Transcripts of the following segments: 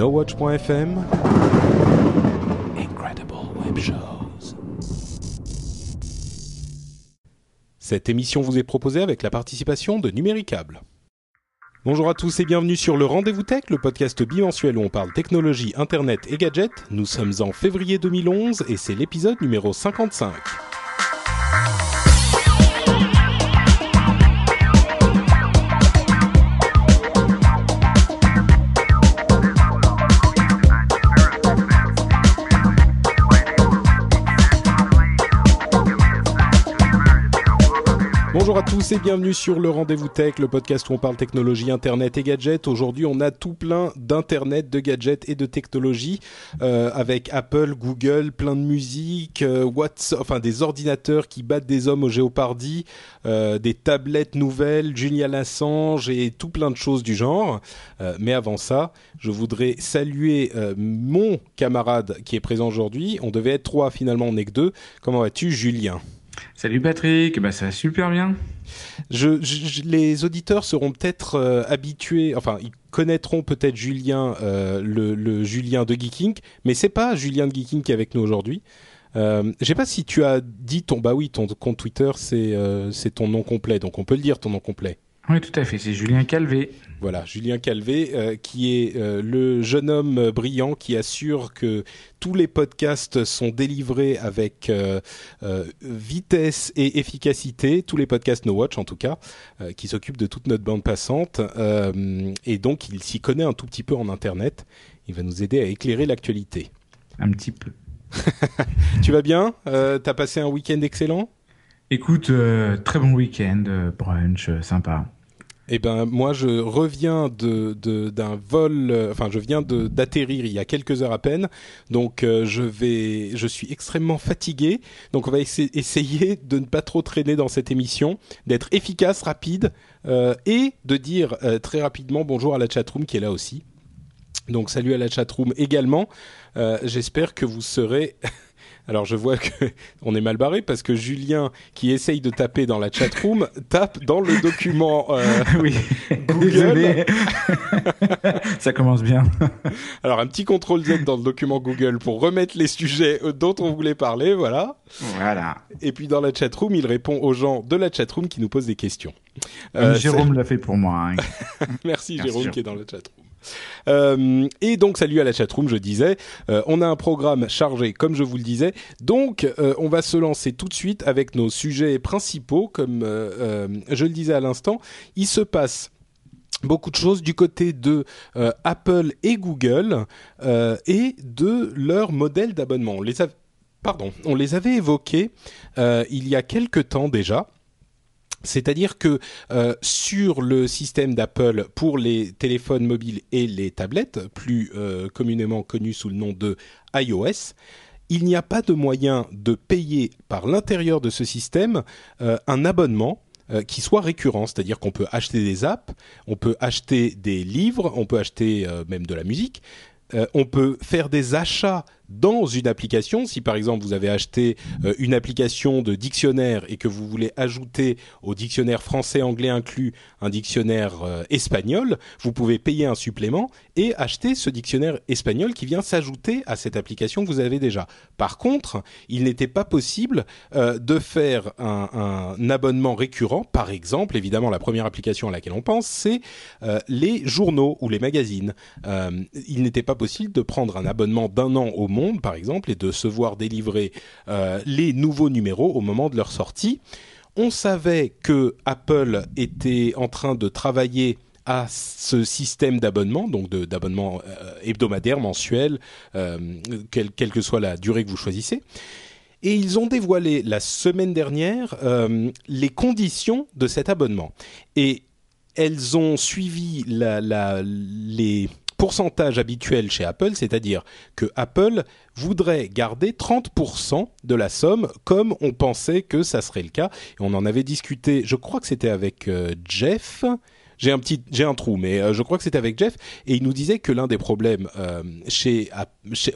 NoWatch.fm Incredible Web Shows. Cette émission vous est proposée avec la participation de Numéricable. Bonjour à tous et bienvenue sur le Rendez-vous Tech, le podcast bimensuel où on parle technologie, internet et gadgets. Nous sommes en février 2011 et c'est l'épisode numéro 55. Bonjour à tous et bienvenue sur le Rendez-vous Tech, le podcast où on parle technologie, internet et gadgets. Aujourd'hui, on a tout plein d'internet, de gadgets et de technologies euh, avec Apple, Google, plein de musique, euh, WhatsApp, enfin des ordinateurs qui battent des hommes au Géopardy, euh, des tablettes nouvelles, Julian Assange et tout plein de choses du genre. Mais avant ça, je voudrais saluer mon camarade qui est présent aujourd'hui. On devait être trois, finalement on n'est que deux. Comment vas-tu, Julien? Salut Patrick, bah ça va super bien. Je, je- les auditeurs seront peut-être euh, habitués, enfin ils connaîtront peut-être Julien, euh, le, le Julien de Geeking, mais c'est pas Julien de Geeking qui est avec nous aujourd'hui. Euh, je sais pas si tu as dit ton, bah oui, ton compte Twitter c'est euh, c'est ton nom complet, donc on peut le dire ton nom complet. Oui, tout à fait, c'est Julien Calvé. Voilà, Julien Calvé, euh, qui est euh, le jeune homme brillant qui assure que tous les podcasts sont délivrés avec euh, vitesse et efficacité, tous les podcasts No Watch en tout cas, qui s'occupent de toute notre bande passante. et donc, il s'y connaît un tout petit peu en Internet. Il va nous aider à éclairer l'actualité. Un petit peu. Tu vas bien? T'as passé un week-end excellent? Écoute, très bon week-end, brunch, sympa. Eh ben moi je reviens d'un vol, euh, enfin je viens d'atterrir il y a quelques heures à peine, donc euh, je vais, je suis extrêmement fatigué, donc on va essa- essayer de ne pas trop traîner dans cette émission, d'être efficace, rapide euh, et de dire très rapidement bonjour à la chatroom qui est là aussi. Donc salut à la chatroom également. J'espère que vous serez. Alors je vois que on est mal barré parce que Julien qui essaye de taper dans la chatroom tape dans le document. euh, oui, Google. ça commence bien. Alors un petit contrôle Z dans le document Google pour remettre les sujets euh, dont on voulait parler, voilà. Voilà. Et puis dans la chatroom, il répond aux gens de la chatroom qui nous posent des questions. Euh, Jérôme l'a fait pour moi. hein. Merci Merci, Jérôme Jérôme. qui est dans la chatroom. Euh, et donc salut à la chatroom, je disais, Euh, on a un programme chargé comme je vous le disais, donc euh, on va se lancer tout de suite avec nos sujets principaux, comme je le disais à l'instant, il se passe beaucoup de choses du côté de Apple et Google et de leur modèle d'abonnement. On les pardon, on les avait évoqués il y a quelque temps déjà. C'est-à-dire que euh, sur le système d'Apple pour les téléphones mobiles et les tablettes, plus euh, communément connus sous le nom de iOS, il n'y a pas de moyen de payer par l'intérieur de ce système euh, un abonnement qui soit récurrent, c'est-à-dire qu'on peut acheter des apps, on peut acheter des livres, on peut acheter même de la musique, on peut faire des achats dans une application. Si par exemple vous avez acheté euh, une application de dictionnaire et que vous voulez ajouter au dictionnaire français-anglais inclus un dictionnaire euh, espagnol, vous pouvez payer un supplément et acheter ce dictionnaire espagnol qui vient s'ajouter à cette application que vous avez déjà. Par contre, il n'était pas possible euh, de faire un, un abonnement récurrent. Par exemple, évidemment, la première application à laquelle on pense, c'est les journaux ou les magazines. Il n'était pas possible de prendre un abonnement d'un an au Monde, par exemple, et de se voir délivrer euh, les nouveaux numéros au moment de leur sortie. On savait que Apple était en train de travailler à ce système d'abonnement, donc d'abonnement euh, hebdomadaire, mensuel, euh, quelle, que soit la durée que vous choisissez. Et ils ont dévoilé la semaine dernière les conditions de cet abonnement. Et elles ont suivi les pourcentage habituel chez Apple, c'est-à-dire que Apple voudrait garder 30% de la somme comme on pensait que ça serait le cas. Et on en avait discuté, je crois que c'était avec euh, Jeff j'ai un petit, j'ai un trou, mais euh, je crois que c'était avec Jeff et il nous disait que l'un des problèmes euh, chez,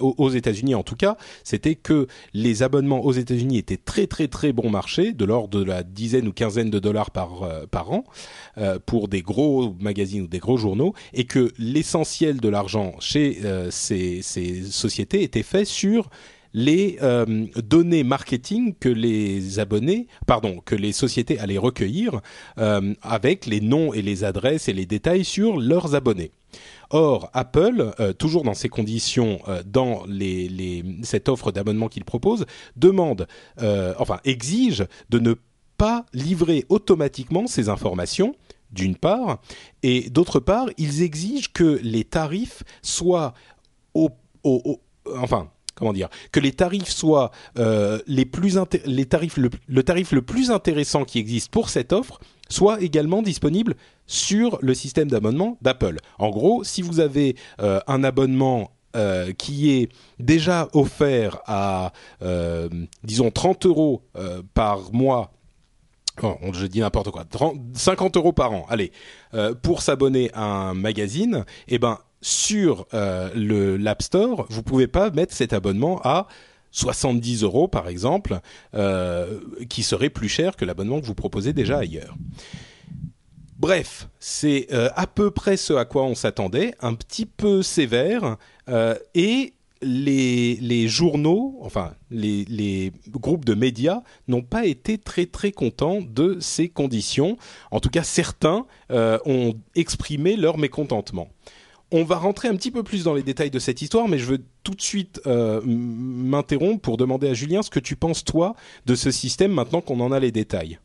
aux États-Unis en tout cas, c'était que les abonnements aux États-Unis étaient très très très bon marché, de l'ordre de la dizaine ou quinzaine de dollars par euh, par an pour des gros magazines ou des gros journaux, et que l'essentiel de l'argent chez ces, ces sociétés était fait sur les euh, données marketing que les abonnés, pardon, que les sociétés allaient recueillir euh, avec les noms et les adresses et les détails sur leurs abonnés. Or, Apple, euh, toujours dans ces conditions, dans les, les, cette offre d'abonnement qu'il propose, demande, enfin exige de ne pas livrer automatiquement ces informations d'une part, et d'autre part, ils exigent que les tarifs soient au, au enfin comment dire que les tarifs soient euh, les plus les le, tarif le plus intéressant qui existe pour cette offre soit également disponible sur le système d'abonnement d'Apple. En gros, si vous avez euh, un abonnement euh, qui est déjà offert à, disons, 30 euros par mois Oh, je dis n'importe quoi. 50 euros par an, allez, pour s'abonner à un magazine, eh ben sur euh, le l'App Store, vous pouvez pas mettre cet abonnement à 70 euros par exemple, euh, qui serait plus cher que l'abonnement que vous proposez déjà ailleurs. Bref, c'est euh, à peu près ce à quoi on s'attendait, un petit peu sévère, et les, journaux, enfin les, les, groupes de médias n'ont pas été très très contents de ces conditions. En tout cas, certains ont exprimé leur mécontentement. On va rentrer un petit peu plus dans les détails de cette histoire, mais je veux tout de suite euh, m'interrompre pour demander à Julien ce que tu penses toi de ce système maintenant qu'on en a les détails.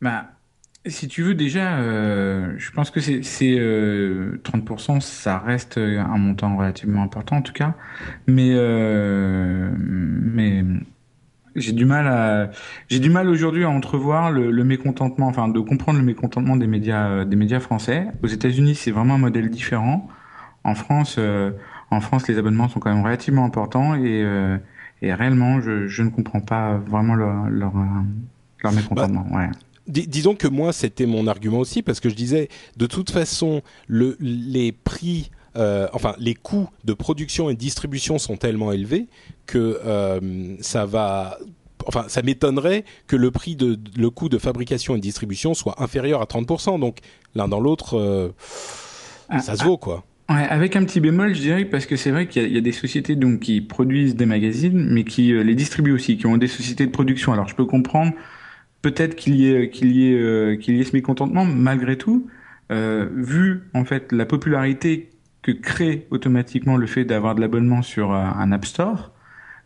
Bah, si tu veux déjà, euh, je pense que c'est 30%, euh, ça reste un montant relativement important en tout cas, mais mais j'ai du mal à j'ai du mal aujourd'hui à entrevoir le, le, mécontentement enfin de comprendre le mécontentement des médias euh, des médias français. Aux États-Unis c'est vraiment un modèle différent. En France euh, en France les abonnements sont quand même relativement importants et euh, et réellement je, je ne comprends pas vraiment leur leur, leur mécontentement bah, ouais. disons que moi c'était mon argument aussi parce que je disais de toute façon le les prix euh, enfin, les coûts de production et de distribution sont tellement élevés que euh, ça va enfin, ça m'étonnerait que le prix de le coût de fabrication et de distribution soit inférieur à 30%. Donc, l'un dans l'autre, euh, ah, ça se vaut, quoi. Ouais, avec un petit bémol, je dirais, parce que c'est vrai qu'il y, a des sociétés donc qui produisent des magazines, mais qui les distribuent aussi, qui ont des sociétés de production. Alors, je peux comprendre peut-être qu'il y ait qu'il y ait qu'il y ait ce mécontentement, malgré tout, vu en fait la popularité que crée automatiquement le fait d'avoir de l'abonnement sur euh, un App Store,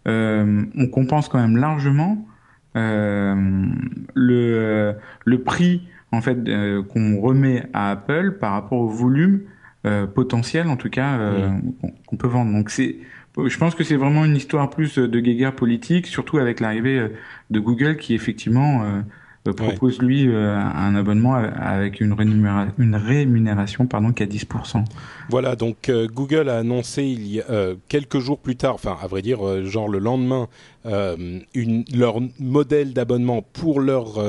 euh, on compense quand même largement euh, le, le prix en fait qu'on remet à Apple par rapport au volume potentiel en tout cas qu'on peut vendre. Donc c'est je pense que c'est vraiment une histoire plus de guéguerre politique, surtout avec l'arrivée de Google qui effectivement euh, propose lui euh, un abonnement avec une, rémunération, une rémunération pardon qui 10%. Voilà, donc euh, Google a annoncé il y a quelques jours plus tard, enfin à vrai dire genre le lendemain, une, leur modèle d'abonnement pour leurs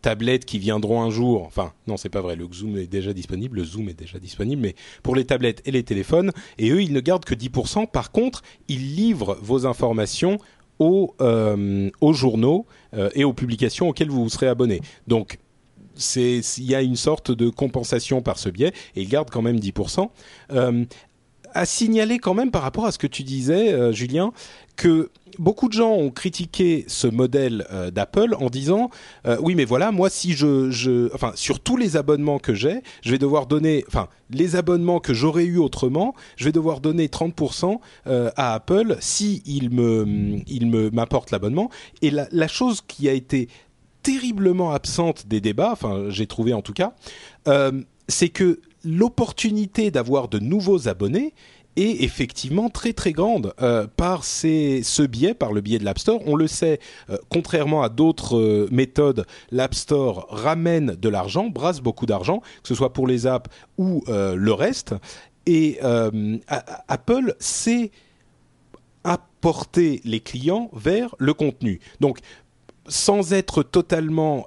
tablettes qui viendront un jour. Enfin, non, c'est pas vrai. Le Zoom est déjà disponible, le Zoom est déjà disponible, mais pour les tablettes et les téléphones. Et eux, ils ne gardent que 10%. Par contre, ils livrent vos informations aux, euh, aux journaux euh, et aux publications auxquelles vous vous serez abonné. Donc, il y a une sorte de compensation par ce biais et il garde quand même 10%. Euh, à signaler quand même par rapport à ce que tu disais, euh, Julien, que beaucoup de gens ont critiqué ce modèle euh, d'Apple en disant euh, oui mais voilà moi si je, enfin sur tous les abonnements que j'ai je vais devoir donner enfin les abonnements que j'aurais eu autrement je vais devoir donner 30% à Apple si il il m'apporte l'abonnement. Et la chose qui a été terriblement absente des débats enfin j'ai trouvé en tout cas c'est que l'opportunité d'avoir de nouveaux abonnés est effectivement très très grande euh, par ces, ce biais, par le biais de l'App Store. On le sait, euh, contrairement à d'autres euh, méthodes, l'App Store ramène de l'argent, brasse beaucoup d'argent, que ce soit pour les apps ou le reste. Et Apple sait apporter les clients vers le contenu. Donc, sans être totalement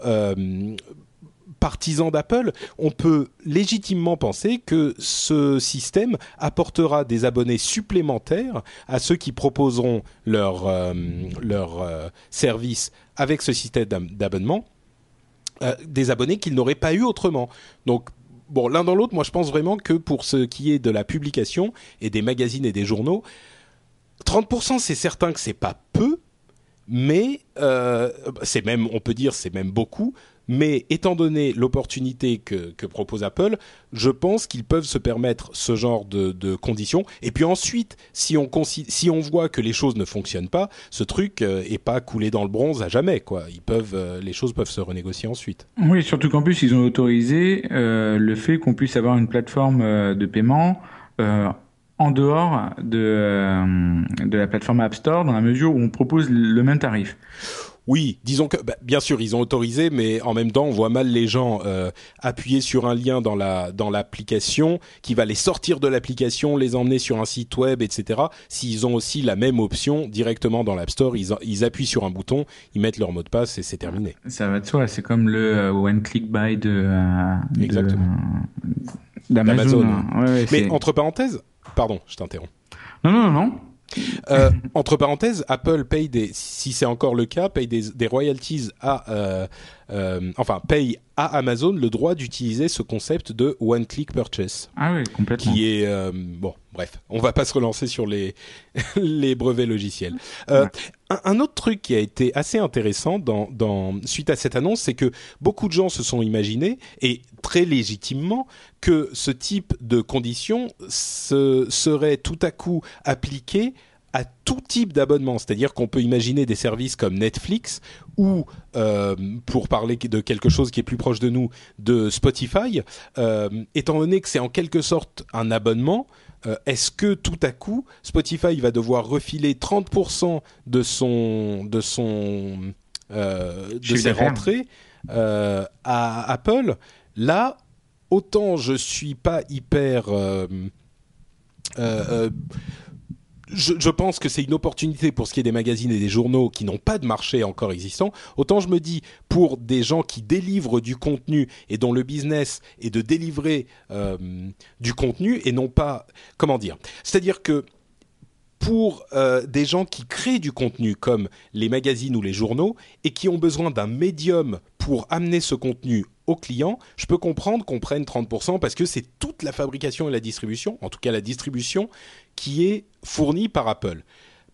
partisan d'Apple, on peut légitimement penser que ce système apportera des abonnés supplémentaires à ceux qui proposeront leur, euh, leur euh, service avec ce système d'abonnement, euh, des abonnés qu'ils n'auraient pas eu autrement. Donc, bon, l'un dans l'autre, moi je pense vraiment que pour ce qui est de la publication et des magazines et des journaux, 30% c'est certain que c'est pas peu, mais c'est même, on peut dire, c'est même beaucoup. Mais étant donné l'opportunité que, propose Apple, je pense qu'ils peuvent se permettre ce genre de, conditions. Et puis ensuite, si on, voit que les choses ne fonctionnent pas, ce truc euh, pas coulé dans le bronze à jamais. Ils peuvent, euh, les choses peuvent se renégocier ensuite. Oui, surtout qu'en plus, ils ont autorisé euh, le fait qu'on puisse avoir une plateforme de paiement en dehors de, de la plateforme App Store, dans la mesure où on propose le même tarif. Oui, disons que bah, bien sûr ils ont autorisé, mais en même temps on voit mal les gens euh, appuyer sur un lien dans la dans l'application qui va les sortir de l'application, les emmener sur un site web, etc. S'ils ont aussi la même option directement dans l'App Store, ils, ils appuient sur un bouton, ils mettent leur mot de passe et c'est terminé. Ça va de soi, c'est comme le euh, one click buy de, euh, Exactement. d'Amazon. mais entre parenthèses, pardon, je t'interromps. Non non non. Euh, entre parenthèses, Apple paye des, si c'est encore le cas, paye des, royalties à, euh, euh, enfin, paye à Amazon le droit d'utiliser ce concept de one click purchase. Ah oui, complètement. Qui est euh, bon, bref, on va pas se relancer sur les les brevets logiciels. Euh, un, un, autre truc qui a été assez intéressant dans, dans suite à cette annonce, c'est que beaucoup de gens se sont imaginés et très légitimement que ce type de conditions se, serait tout à coup appliqué à tout type d'abonnement. C'est-à-dire qu'on peut imaginer des services comme Netflix ou, euh, pour parler de quelque chose qui est plus proche de nous, de Spotify. Euh, étant donné que c'est en quelque sorte un abonnement, euh, est-ce que tout à coup Spotify va devoir refiler 30% de son de son de ses rentrées à Apple? Là, autant je suis pas hyper je, pense que c'est une opportunité pour ce qui est des magazines et des journaux qui n'ont pas de marché encore existant. Autant je me dis pour des gens qui délivrent du contenu et dont le business est de délivrer euh, du contenu et non pas comment dire? C'est-à-dire que pour euh, des gens qui créent du contenu comme les magazines ou les journaux et qui ont besoin d'un médium pour amener ce contenu aux clients, je peux comprendre qu'on prenne 30% parce que c'est toute la fabrication et la distribution, en tout cas la distribution, qui est fournie par Apple.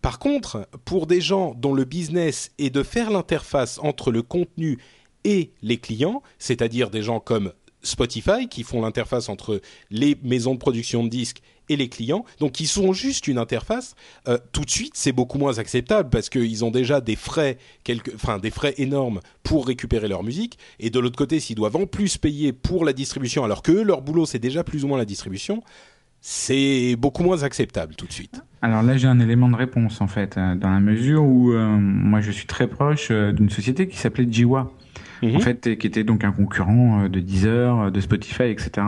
Par contre, pour des gens dont le business est de faire l'interface entre le contenu et les clients, c'est-à-dire des gens comme Spotify qui font l'interface entre les maisons de production de disques et les clients, donc ils sont juste une interface. Euh, tout de suite, c'est beaucoup moins acceptable parce qu'ils ont déjà des frais, enfin des frais énormes pour récupérer leur musique, et de l'autre côté, s'ils doivent en plus payer pour la distribution, alors que leur boulot c'est déjà plus ou moins la distribution, c'est beaucoup moins acceptable tout de suite. Alors là, j'ai un élément de réponse en fait, euh, dans la mesure où euh, moi je suis très proche d'une société qui s'appelait Jiwa en mhm. fait, qui était donc un concurrent euh, de Deezer, euh, de Spotify, etc.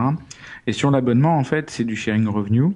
Et sur l'abonnement, en fait, c'est du sharing revenue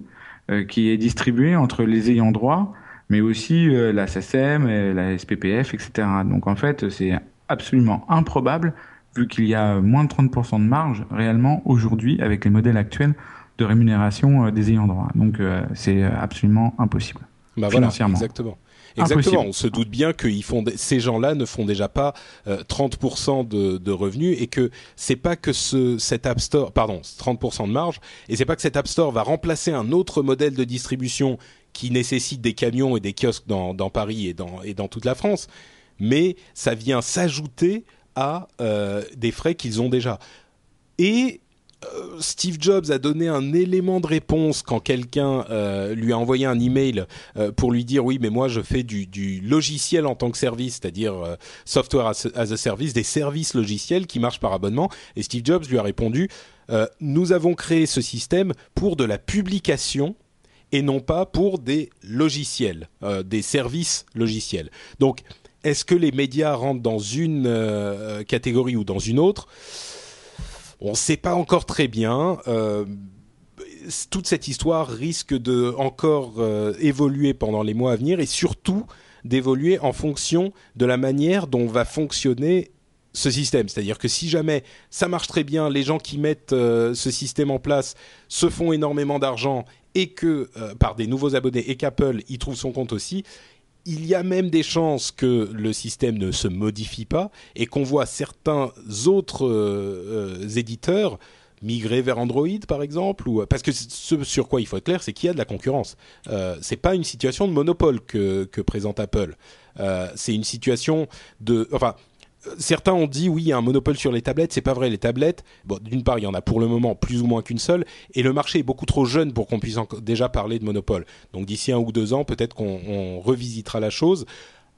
euh, qui est distribué entre les ayants droit, mais aussi la SACEM, la SPPF, etc. Donc en fait, c'est absolument improbable, vu qu'il y a moins de 30% de marge réellement aujourd'hui avec les modèles actuels de rémunération des ayants droit. Donc c'est absolument impossible. Bah financièrement. exactement. Exactement. On se doute bien que font ces gens-là ne font déjà pas 30% euh, de, revenus et que c'est pas que ce, cet App Store, pardon, 30% de marge, et c'est pas que cet App Store va remplacer un autre modèle de distribution qui nécessite des camions et des kiosques dans, Paris et dans, et dans toute la France, mais ça vient s'ajouter à euh, des frais qu'ils ont déjà. Et euh, Steve Jobs a donné un élément de réponse quand quelqu'un euh, lui a envoyé un email euh, pour lui dire oui mais moi je fais du, logiciel en tant que service, c'est-à-dire software as, a service, des services logiciels qui marchent par abonnement. Et Steve Jobs lui a répondu nous avons créé ce système pour de la publication et non pas pour des logiciels, euh, des services logiciels. Donc, est-ce que les médias rentrent dans une euh, catégorie ou dans une autre? On ne sait pas encore très bien. Euh, toute cette histoire risque de encore évoluer pendant les mois à venir et surtout d'évoluer en fonction de la manière dont va fonctionner ce système. C'est-à-dire que si jamais ça marche très bien, les gens qui mettent euh, ce système en place se font énormément d'argent et que euh, par des nouveaux abonnés et qu'Apple y trouve son compte aussi, il y a même des chances que le système ne se modifie pas et qu'on voit certains autres euh, éditeurs migrer vers Android par exemple ou parce que ce sur quoi il faut être clair c'est qu'il y a de la concurrence. Euh, c'est pas une situation de monopole que, présente Apple. C'est une situation de enfin certains ont dit oui, un monopole sur les tablettes. C'est pas vrai. Les tablettes, d'une part, il y en a pour le moment plus ou moins qu'une seule, et le marché est beaucoup trop jeune pour qu'on puisse déjà parler de monopole. Donc d'ici un ou deux ans, peut-être qu'on revisitera la chose.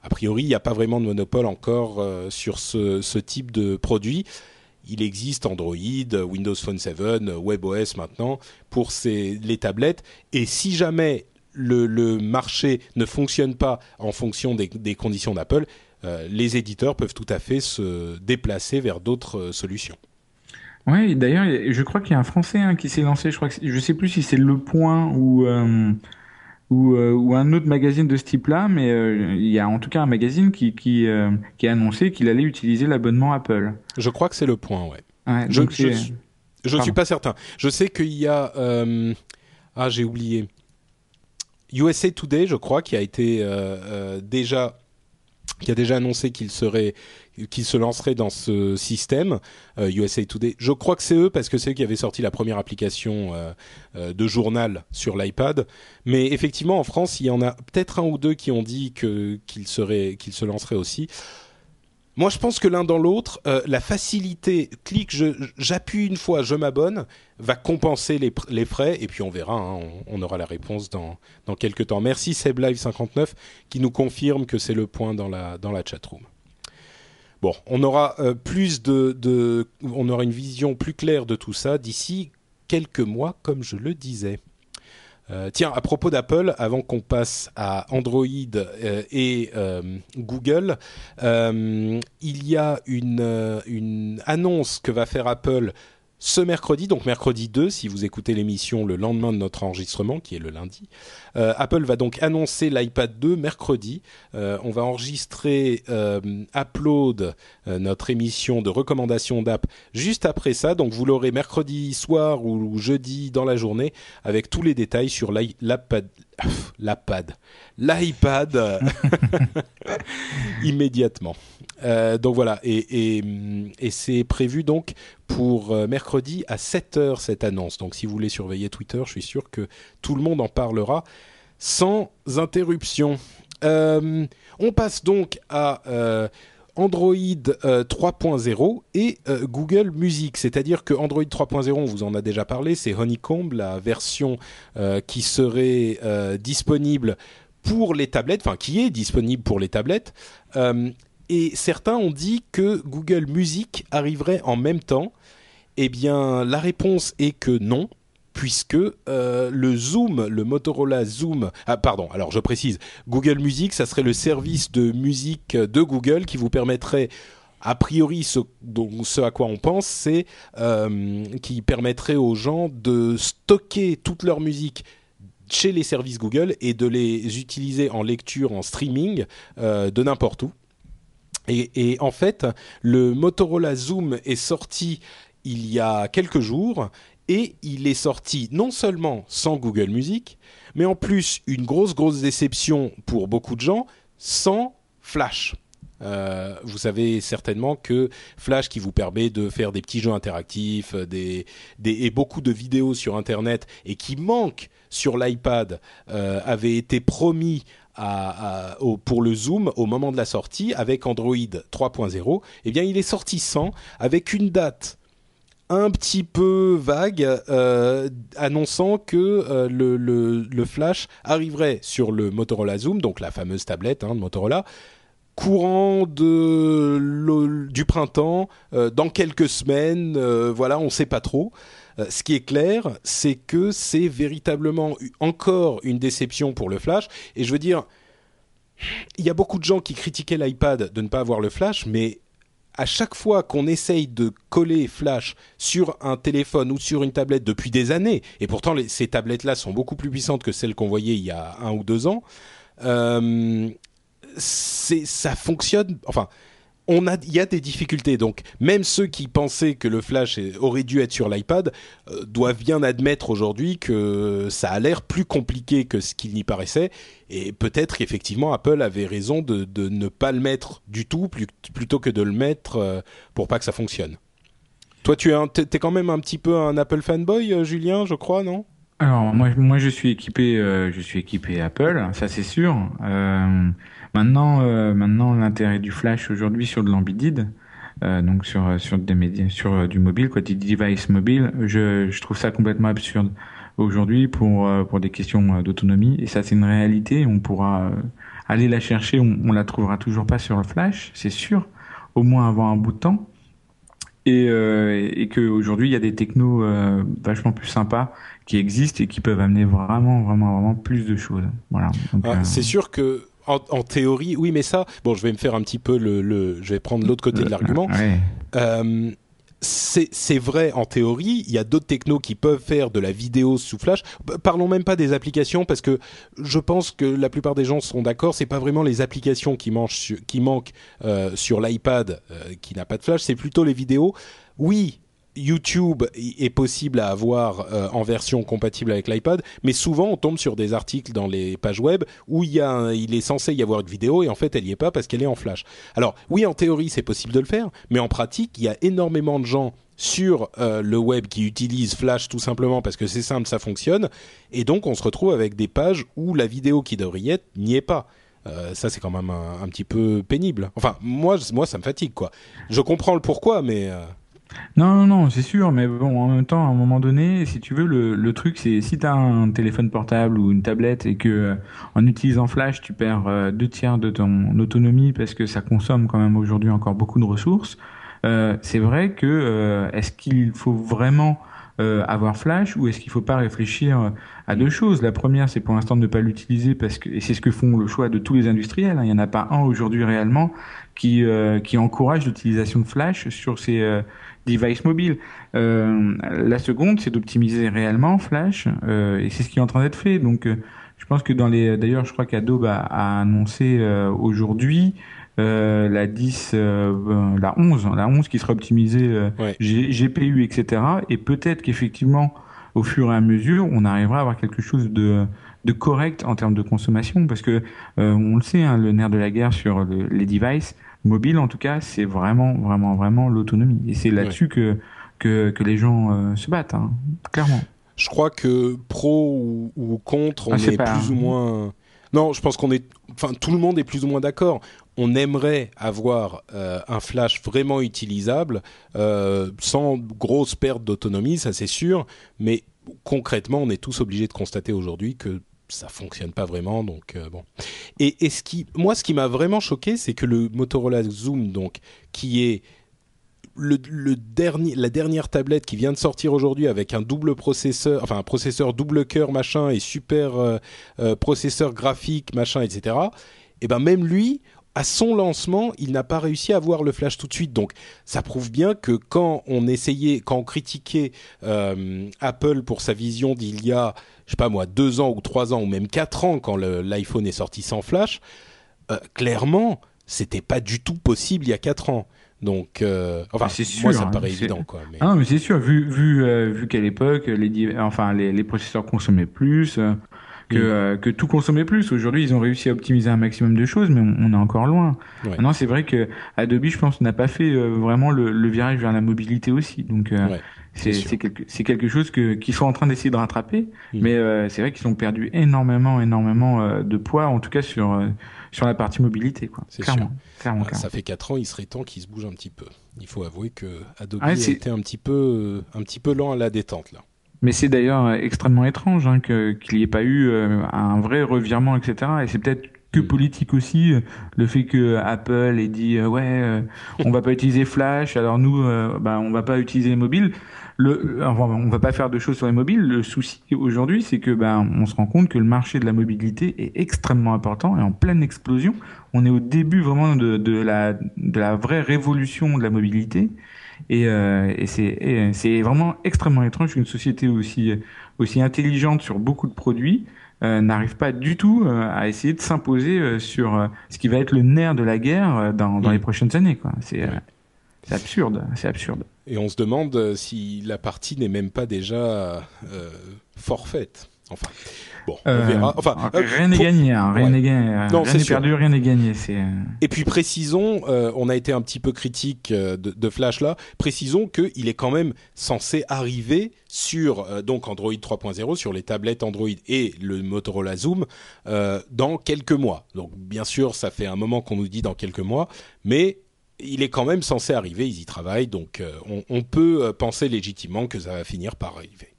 A priori, il n'y a pas vraiment de monopole encore euh, sur ce, type de produit. Il existe Android, Windows Phone 7, WebOS maintenant pour les tablettes. Et si jamais le, marché ne fonctionne pas en fonction des, conditions d'Apple, les éditeurs peuvent tout à fait se déplacer vers d'autres euh, solutions. Oui, d'ailleurs, je crois qu'il y a un Français hein, qui s'est lancé. Je crois que je sais plus si c'est Le Point ou euh, ou, un autre magazine de ce type-là, mais il y a en tout cas un magazine qui qui, qui a annoncé qu'il allait utiliser l'abonnement Apple. Je crois que c'est Le Point, ouais. je je, ne suis pas certain. Je sais qu'il y a ah j'ai oublié USA Today, je crois, qui a été déjà qui a déjà annoncé qu'il serait qu'il se lancerait dans ce système euh, USA Today. Je crois que c'est eux parce que c'est eux qui avaient sorti la première application euh, euh, de journal sur l'iPad. Mais effectivement, en France, il y en a peut-être un ou deux qui ont dit que qu'ils seraient qu'ils se lanceraient aussi. Moi, je pense que l'un dans l'autre, euh, la facilité, clic, j'appuie une fois, je m'abonne, va compenser les, frais, et puis on verra, hein, on, aura la réponse dans, dans quelques temps. Merci SebLive59 qui nous confirme que c'est le point dans la, dans la chatroom. Bon, on aura euh, plus de, de, on aura une vision plus claire de tout ça d'ici quelques mois, comme je le disais. Euh, tiens, à propos d'Apple, avant qu'on passe à Android euh, et euh, Google, il y a une, une annonce que va faire Apple ce mercredi, donc mercredi 2, si vous écoutez l'émission le lendemain de notre enregistrement, qui est le lundi, euh, Apple va donc annoncer l'iPad 2 mercredi. Euh, on va enregistrer euh, Upload, notre émission de recommandation d'app, juste après ça. Donc vous l'aurez mercredi soir ou jeudi dans la journée, avec tous les détails sur l'iPad. L'iPad, l'iPad immédiatement. Euh, donc voilà, et, et, c'est prévu donc pour euh, mercredi à 7h cette annonce. Donc si vous voulez surveiller Twitter, je suis sûr que tout le monde en parlera sans interruption. Euh, on passe donc à Android 3.0 et Google Music. C'est-à-dire que Android 3.0, on vous en a déjà parlé, c'est Honeycomb, la version qui serait disponible pour les tablettes, enfin qui est disponible pour les tablettes et certains ont dit que Google Music arriverait en même temps. Eh bien, la réponse est que non, puisque euh, le Zoom, le Motorola Zoom, ah pardon, alors je précise, Google Music, ça serait le service de musique de Google qui vous permettrait a priori, ce, à quoi on pense, c'est euh, qui permettrait aux gens de stocker toute leur musique chez les services Google et de les utiliser en lecture, en streaming euh, de n'importe où. Et, en fait, le Motorola Zoom est sorti il y a quelques jours et il est sorti non seulement sans Google Music, mais en plus une grosse grosse déception pour beaucoup de gens sans Flash. Euh, vous savez certainement que Flash, qui vous permet de faire des petits jeux interactifs, des, et beaucoup de vidéos sur Internet, et qui manque sur l'iPad, euh, avait été promis pour le zoom au moment de la sortie avec Android 3.0, eh bien il est sorti sans, avec une date un petit peu vague, euh, annonçant que euh, le, flash arriverait sur le Motorola Zoom, donc la fameuse tablette hein, de Motorola, courant de du printemps, euh, dans quelques semaines, voilà, on ne sait pas trop. ce qui est clair, c'est que c'est véritablement encore une déception pour le Flash. Et je veux dire, il y a beaucoup de gens qui critiquaient l'iPad de ne pas avoir le Flash, mais à chaque fois qu'on essaye de coller Flash sur un téléphone ou sur une tablette depuis des années, et pourtant ces tablettes-là sont beaucoup plus puissantes que celles qu'on voyait il y a un ou deux ans, euh, ça fonctionne. Enfin, on a, il y a des difficultés. Donc, même ceux qui pensaient que le Flash aurait dû être sur l'iPad euh, doivent bien admettre aujourd'hui que ça a l'air plus compliqué que ce qu'il n'y paraissait. Et peut-être qu'effectivement, Apple avait raison de, ne pas le mettre du tout plutôt que de le mettre euh, pour pas que ça fonctionne. Toi, tu es, es, quand même un petit peu un Apple fanboy, euh, Julien, je crois, non? Alors moi, moi, je suis équipé, je suis équipé Apple, ça c'est sûr. Maintenant, euh, maintenant l'intérêt du flash aujourd'hui sur de l'ambidide, euh, donc sur sur des médias, sur euh, du mobile, quoi, des devices mobiles, je, je trouve ça complètement absurde aujourd'hui pour pour des questions d'autonomie. Et ça, c'est une réalité. On pourra aller la chercher. On, on la trouvera toujours pas sur le flash, c'est sûr. Au moins avant un bout de temps et, euh, et qu'aujourd'hui il y a des technos vachement plus sympas qui existent et qui peuvent amener vraiment vraiment vraiment plus de choses. Voilà. Ah, c'est sûr que en, théorie, oui, mais ça, bon, je vais me faire un petit peu le, je vais prendre l'autre côté de l'argument. Euh, c'est vrai en théorie, il y a d'autres technos qui peuvent faire de la vidéo sous Flash. Parlons même pas des applications parce que je pense que la plupart des gens seront d'accord. C'est pas vraiment les applications qui, qui manquent euh, sur l'iPad euh, qui n'a pas de Flash, c'est plutôt les vidéos. Oui, YouTube est possible à avoir euh, en version compatible avec l'iPad, mais souvent on tombe sur des articles dans les pages web où il, y a il est censé y avoir une vidéo et en fait elle n'y est pas parce qu'elle est en flash. Alors oui, en théorie c'est possible de le faire, mais en pratique il y a énormément de gens sur euh, le web qui utilisent Flash tout simplement parce que c'est simple, ça fonctionne, et donc on se retrouve avec des pages où la vidéo qui devrait y être n'y est pas. Euh, ça c'est quand même un, petit peu pénible. Enfin moi, moi ça me fatigue quoi. Je comprends le pourquoi, mais non, non, non, c'est sûr, mais bon, en même temps, à un moment donné, si tu veux, le, le truc, c'est si tu as un téléphone portable ou une tablette et que euh, en utilisant Flash, tu perds euh, deux tiers de ton autonomie parce que ça consomme quand même aujourd'hui encore beaucoup de ressources, euh, c'est vrai que euh, est-ce qu'il faut vraiment avoir Flash ou est-ce qu'il faut pas réfléchir à deux choses? La première, c'est pour l'instant de ne pas l'utiliser parce que et c'est ce que font le choix de tous les industriels. Hein, il y en a pas un aujourd'hui réellement qui qui encourage l'utilisation de Flash sur ces device mobile. Euh, la seconde, c'est d'optimiser réellement Flash, euh, et c'est ce qui est en train d'être fait. Donc, euh, je pense que dans les, d'ailleurs, je crois qu'Adobe a, a annoncé euh, aujourd'hui euh, la 10, la 11, la 11 qui sera optimisée GPU, etc. Et peut-être qu'effectivement, au fur et à mesure, on arrivera à avoir quelque chose de de correct en termes de consommation, parce que on le sait, hein, le nerf de la guerre sur les devices, mobile en tout cas, c'est vraiment, vraiment, vraiment l'autonomie. Et c'est là-dessus que, que, que les gens euh, se battent, hein, clairement. Je crois que pro ou, contre, on ah, est, plus ou moins. Non, je pense qu'on est. Enfin, tout le monde est plus ou moins d'accord. On aimerait avoir euh, un flash vraiment utilisable, euh, sans grosse perte d'autonomie, ça c'est sûr. Mais concrètement, on est tous obligés de constater aujourd'hui que ça fonctionne pas vraiment. Donc euh, bon. Et, et, ce qui, moi, ce qui m'a vraiment choqué, c'est que le Motorola Zoom, donc, qui est le, dernier, la dernière tablette qui vient de sortir aujourd'hui avec un double processeur, enfin un processeur double cœur machin et super euh, euh, processeur graphique machin, etc. Et ben même lui, à son lancement, il n'a pas réussi à voir le flash tout de suite. Donc, ça prouve bien que quand on essayait, quand on critiquait Apple pour sa vision d'il y a je sais pas moi, deux ans ou trois ans ou même quatre ans quand l'iPhone est sorti sans flash, euh, clairement, c'était pas du tout possible il y a quatre ans. Donc, euh, enfin, sûr, moi, ça me paraît évident, quoi. Mais... Ah, mais c'est sûr, vu vu euh, vu qu'à l'époque, les enfin les, les processeurs consommaient plus, que, mm. que tout consommait plus. Aujourd'hui, ils ont réussi à optimiser un maximum de choses, mais on, est encore loin. Maintenant, c'est vrai que Adobe, je pense, n'a pas fait vraiment le, le, virage vers la mobilité aussi. Donc, c'est quelque, quelque, chose que qu'ils sont en train d'essayer de rattraper, mm. mais euh, c'est vrai qu'ils ont perdu énormément, énormément euh, de poids, en tout cas sur euh, sur la partie mobilité, quoi. Clairement, clairement, Ça fait quatre ans, il serait temps qu'ils se bougent un petit peu. Il faut avouer que Adobe a été un petit peu un petit peu lent à la détente là. Mais c'est d'ailleurs extrêmement étrange hein, qu'il n'y ait pas eu un vrai revirement, etc. Et c'est peut-être que politique aussi. Le fait que Apple ait dit ouais, on va pas utiliser Flash, alors nous, bah, on va pas utiliser les mobiles. Le, enfin, on va pas faire de choses sur les mobiles. Le souci aujourd'hui, c'est que ben, on se rend compte que le marché de la mobilité est extrêmement important et en pleine explosion. On est au début vraiment de, de la de la vraie révolution de la mobilité. Et, euh, et c'est vraiment extrêmement étrange qu'une société aussi aussi intelligente sur beaucoup de produits euh, n'arrive pas du tout euh, à essayer de s'imposer euh, sur euh, ce qui va être le nerf de la guerre dans, dans les prochaines années. C'est c'est absurde, c'est absurde. Et on se demande si la partie n'est même pas déjà forfaite. Enfin, bon, on euh, verra. Enfin, rien n'est gagné, hein, rien n'est gagné, euh, rien n'est perdu, rien n'est gagné. Euh, Et puis précisons, on a été un petit peu critique de, de Flash là. Précisons qu'il est quand même censé arriver sur donc Android 3.0 sur les tablettes Android et le Motorola Zoom dans quelques mois. Donc bien sûr, ça fait un moment qu'on nous dit dans quelques mois, mais il est quand même censé arriver. Ils y travaillent, donc on, on peut penser légitimement que ça va finir par arriver.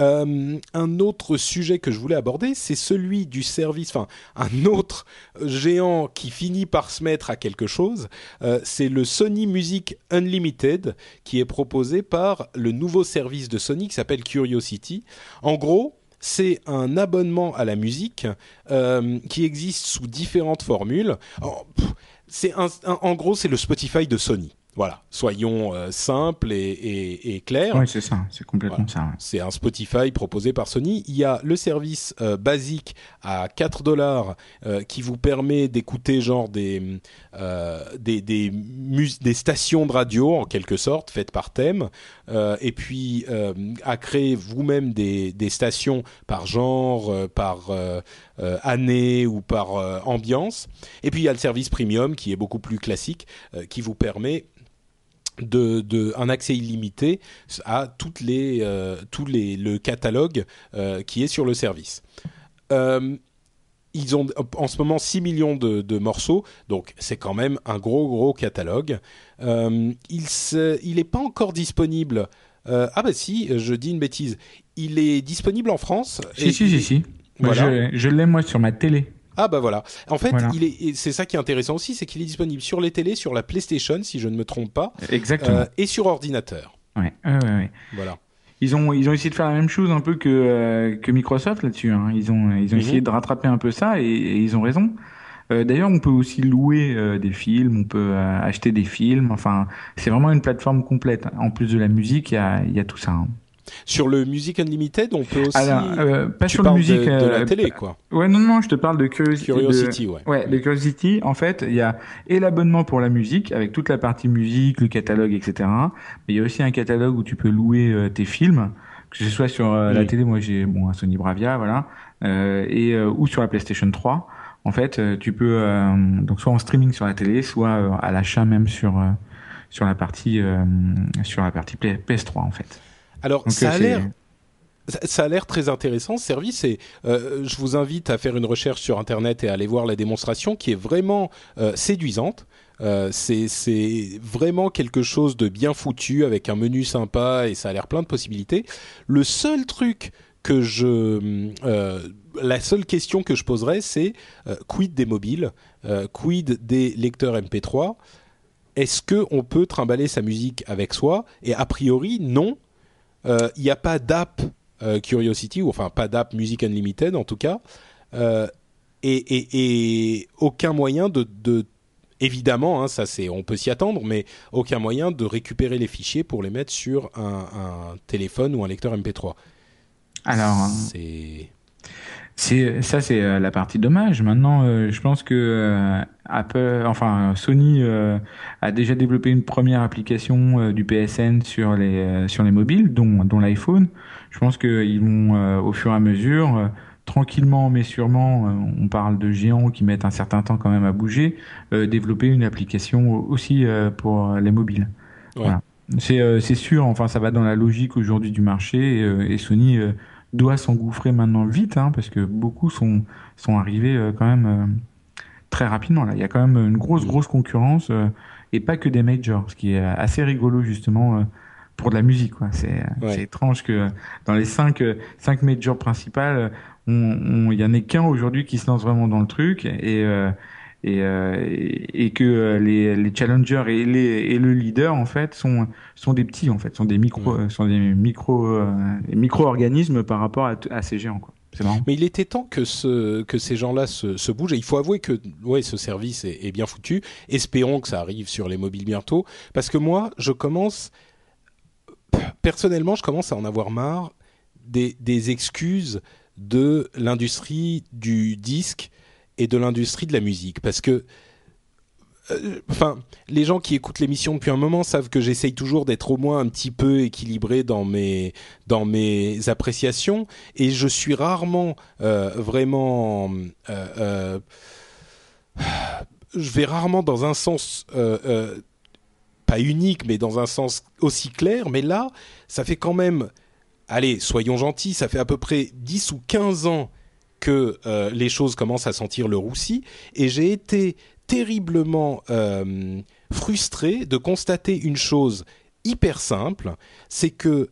Euh, un autre sujet que je voulais aborder, c'est celui du service, enfin un autre géant qui finit par se mettre à quelque chose, euh, c'est le Sony Music Unlimited qui est proposé par le nouveau service de Sony qui s'appelle Curiosity. En gros, c'est un abonnement à la musique euh, qui existe sous différentes formules. C'est en gros, c'est le Spotify de Sony. Voilà, soyons euh, simples et, et, et, clairs. Oui, c'est ça, c'est complètement ça. Ouais. C'est un Spotify proposé par Sony. Il y a le service euh, basique à 4 dollars euh, qui vous permet d'écouter genre des des des, des, stations de radio en quelque sorte faites par thème et puis à créer vous-même des, des stations par genre, par année ou par ambiance. Et puis il y a le service premium qui est beaucoup plus classique qui vous permet de, de, un accès illimité à toutes les, euh, tous les, le catalogue euh, qui est sur le service. Euh, ils ont en ce moment 6 millions de, de morceaux, donc c'est quand même un gros gros catalogue. Euh, il n'est il pas encore disponible. ah bah si, je dis une bêtise. Il est disponible en France. Si, si, si, si. Voilà. je, je l'ai moi sur ma télé. Ah bah voilà. En fait, il est, c'est ça qui est intéressant aussi, c'est qu'il est disponible sur les télés, sur la PlayStation, si je ne me trompe pas, exactement, euh, et sur ordinateur. Ouais, ouais, ouais. Voilà. Ils ont, ils ont essayé de faire la même chose un peu que euh, que Microsoft là-dessus. Hein. Ils ont, ils ont mm -hmm. essayé de rattraper un peu ça et, et ils ont raison. Euh, D'ailleurs, on peut aussi louer des films, on peut acheter des films. Enfin, c'est vraiment une plateforme complète. En plus de la musique, il y a, y a tout ça. Hein. Sur le Music Unlimited, on peut aussi. Alors, euh, pas sur le musique. De, de la télé, quoi. Ouais, non, non, je te parle de Curiosity. Curiosity, de, ouais. Ouais, de Curiosity. En fait, il y a et l'abonnement pour la musique avec toute la partie musique, le catalogue, etc. Mais il y a aussi un catalogue où tu peux louer euh, tes films, que ce soit sur euh, oui. la télé. Moi, j'ai bon un Sony Bravia, voilà, euh, et euh, ou sur la PlayStation 3. En fait, euh, tu peux donc soit en streaming sur la télé, soit à l'achat même sur sur la partie sur la partie PS3 en fait. Alors, Donc, ça a l'air ça a l'air très intéressant ce service et euh, je vous invite à faire une recherche sur internet et à aller voir la démonstration qui est vraiment euh, séduisante. Euh, c'est vraiment quelque chose de bien foutu avec un menu sympa et ça a l'air plein de possibilités. Le seul truc que je euh, la seule question que je poserais c'est euh, quid des mobiles, euh, quid des lecteurs MP3 est-ce que on peut trimballer sa musique avec soi? Et a priori, non il euh, n'y a pas d'app euh, Curiosity, ou enfin pas d'app Music Unlimited en tout cas, euh, et, et, et, aucun moyen de, de évidemment, hein, ça c'est, on peut s'y attendre, mais aucun moyen de récupérer les fichiers pour les mettre sur un, un téléphone ou un lecteur MP3. Alors, c'est c'est ça, c'est euh, la partie dommage. Maintenant, euh, je pense que euh, Apple, enfin Sony, euh, a déjà développé une première application euh, du PSN sur les sur les mobiles, dont dont l'iPhone. Je pense qu'ils vont au fur et à mesure, tranquillement mais sûrement, on parle de géants qui mettent un certain temps quand même à bouger, développer une application aussi pour les mobiles. Ouais. Voilà. C'est c'est sûr. Enfin, ça va dans la logique aujourd'hui du marché et, et Sony doit s'engouffrer maintenant vite, hein, parce que beaucoup sont, sont arrivés euh, quand même euh, très rapidement. Là. Il y a quand même une grosse, grosse concurrence, euh, et pas que des majors, ce qui est assez rigolo justement pour de la musique. C'est ouais. étrange que dans les cinq, cinq majors principales, il y en a qu'un aujourd'hui qui se lance vraiment dans le truc et et, et que les, les challengers et, les, et le leader en fait sont sont des petits en fait sont des micro sont des micro micro organismes par rapport à, à ces géants quoi. Mais il était temps que, ce, que ces gens-là se, se, bougent. Et il faut avouer que ouais, ce service est, est, bien foutu. Espérons que ça arrive sur les mobiles bientôt. Parce que moi, je commence... Personnellement, je commence à en avoir marre des, des excuses de l'industrie du disque et de l'industrie de la musique. Parce que euh, enfin, les gens qui écoutent l'émission depuis un moment savent que j'essaye toujours d'être au moins un petit peu équilibré dans mes dans mes appréciations et je suis rarement euh, vraiment euh, je vais rarement dans un sens pas unique mais dans un sens aussi clair mais là ça fait quand même allez soyons gentils ça fait à peu près 10 ou 15 ans que les choses commencent à sentir le roussi. Et j'ai été terriblement euh, frustré de constater une chose hyper simple, c'est que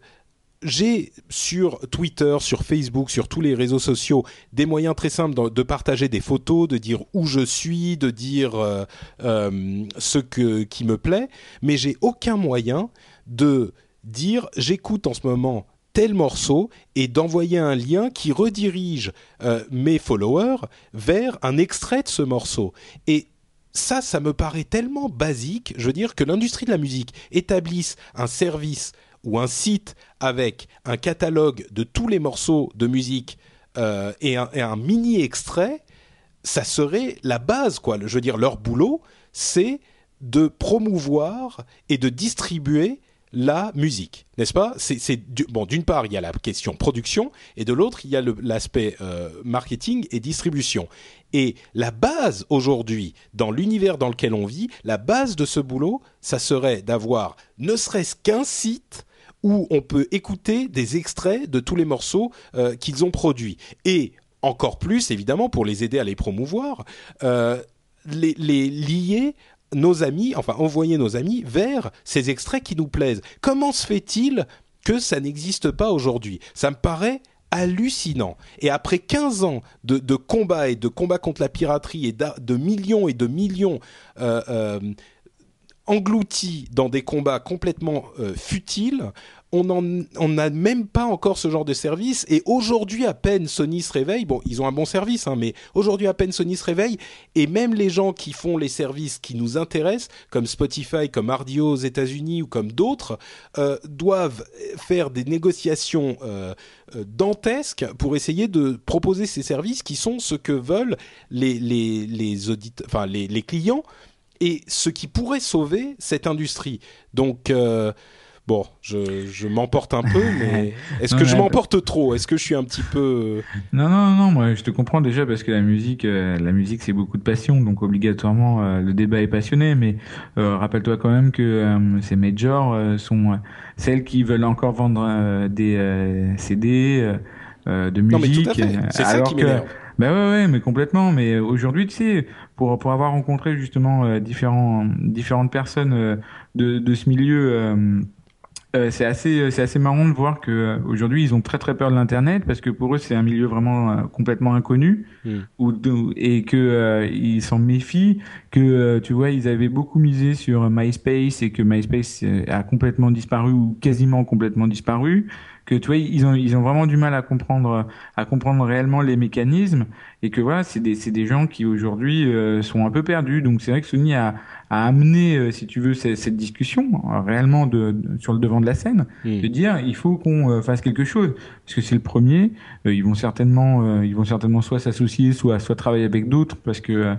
j'ai sur Twitter, sur Facebook, sur tous les réseaux sociaux des moyens très simples de, partager des photos, de dire où je suis, de dire euh, euh, ce que, qui me plaît, mais j'ai aucun moyen de dire j'écoute en ce moment tel morceau et d'envoyer un lien qui redirige mes followers vers un extrait de ce morceau. Et ça, ça me paraît tellement basique. Je veux dire que l'industrie de la musique établisse un service ou un site avec un catalogue de tous les morceaux de musique euh, et, un, mini extrait, ça serait la base, quoi. Je veux dire, leur boulot, c'est de promouvoir et de distribuer la musique, n'est-ce pas? C'est bon. D'une part, il y a la question production, et de l'autre, il y a l'aspect euh, marketing et distribution. Et la base aujourd'hui, dans l'univers dans lequel on vit, la base de ce boulot, ça serait d'avoir ne serait-ce qu'un site où on peut écouter des extraits de tous les morceaux euh, qu'ils ont produits. Et encore plus, évidemment, pour les aider à les promouvoir, euh, les, les lier nos amis, enfin envoyer nos amis vers ces extraits qui nous plaisent. Comment se fait-il que ça n'existe pas aujourd'hui? Ça me paraît hallucinant. Et après 15 ans de, combats et de combats contre la piraterie et de, millions et de millions euh, euh, engloutis dans des combats complètement euh, futiles, on n'a même pas encore ce genre de service. Et aujourd'hui, à peine Sony se réveille. Bon, ils ont un bon service, hein, mais aujourd'hui, à peine Sony se réveille. Et même les gens qui font les services qui nous intéressent, comme Spotify, comme Ardio aux États-Unis ou comme d'autres, euh, doivent faire des négociations euh, euh, dantesques pour essayer de proposer ces services qui sont ce que veulent les clients et ce qui pourrait sauver cette industrie. Donc Bon, je, je m'emporte un peu, mais est-ce que je m'emporte trop? Est-ce que je suis un petit peu euh, Non, non, non, moi je te comprends déjà parce que la musique, euh, la musique c'est beaucoup de passion, donc obligatoirement euh, le débat est passionné. Mais rappelle-toi quand même que ces majors sont celles qui veulent encore vendre des CD de musique. C'est ça qui m'énerve. Ben ouais, ouais, mais complètement. Mais aujourd'hui, tu sais, pour pour avoir rencontré justement différents différentes personnes de de ce milieu euh, c'est assez euh, c'est assez marrant de voir que euh, aujourd'hui ils ont très très peur de l'internet parce que pour eux c'est un milieu vraiment complètement inconnu hmm. et que ils s'en méfient que tu vois ils avaient beaucoup misé sur MySpace et que MySpace a complètement disparu ou quasiment complètement disparu que tu vois ils ont ils ont vraiment du mal à comprendre à comprendre réellement les mécanismes et que voilà c'est des c'est des gens qui aujourd'hui sont un peu perdus donc c'est vrai que Sony a a amené, euh, si tu veux, cette, discussion euh, réellement de, sur le devant de la scène, hmm. de dire il faut qu'on euh, fasse quelque chose parce que c'est le premier. ils vont certainement, ils vont certainement soit s'associer, soit soit travailler avec d'autres parce que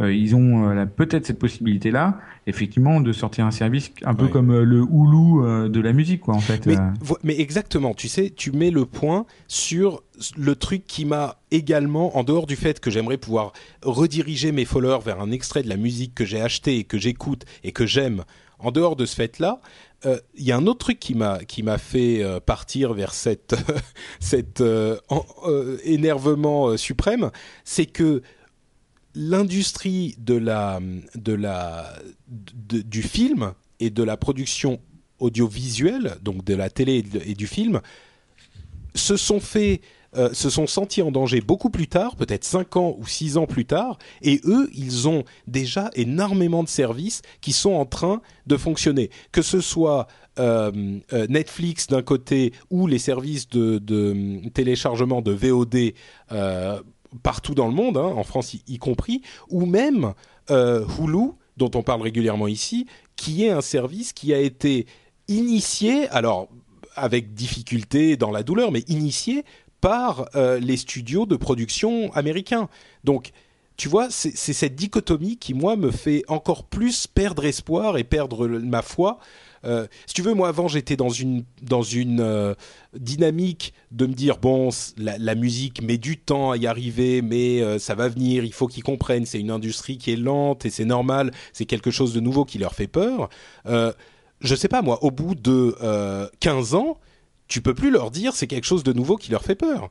ils ont peut-être cette possibilité-là, effectivement, de sortir un service un peu comme le Hulu de la musique, quoi, en fait. Mais, mais, exactement, tu sais, tu mets le point sur le truc qui m'a également, en dehors du fait que j'aimerais pouvoir rediriger mes followers vers un extrait de la musique que j'ai acheté et que j'écoute et que j'aime, en dehors de ce fait-là, il euh, y a un autre truc qui m'a qui m'a fait euh, partir vers cette euh, énervement suprême, c'est que l'industrie de la de la du film et de la production audiovisuelle, donc de la télé et du film, se sont fait euh, se sont sentis en danger beaucoup plus tard, peut-être 5 ans ou 6 ans plus tard, et eux, ils ont déjà énormément de services qui sont en train de fonctionner. Que ce soit euh, euh, Netflix d'un côté ou les services de, de téléchargement de VOD partout dans le monde, hein, en France y, compris, ou même Hulu, dont on parle régulièrement ici, qui est un service qui a été initié, alors avec difficulté dans la douleur, mais initié par euh, les studios de production américains. Donc, tu vois, c'est cette dichotomie qui, moi, me fait encore plus perdre espoir et perdre ma foi. Euh, si tu veux, moi, avant, j'étais dans une, dans une euh, dynamique de me dire, bon, la, musique met du temps à y arriver, mais euh, ça va venir, il faut qu'ils comprennent, c'est une industrie qui est lente et c'est normal, c'est quelque chose de nouveau qui leur fait peur. Je sais pas, moi, au bout de 15 ans, tu peux plus leur dire c'est quelque chose de nouveau qui leur fait peur.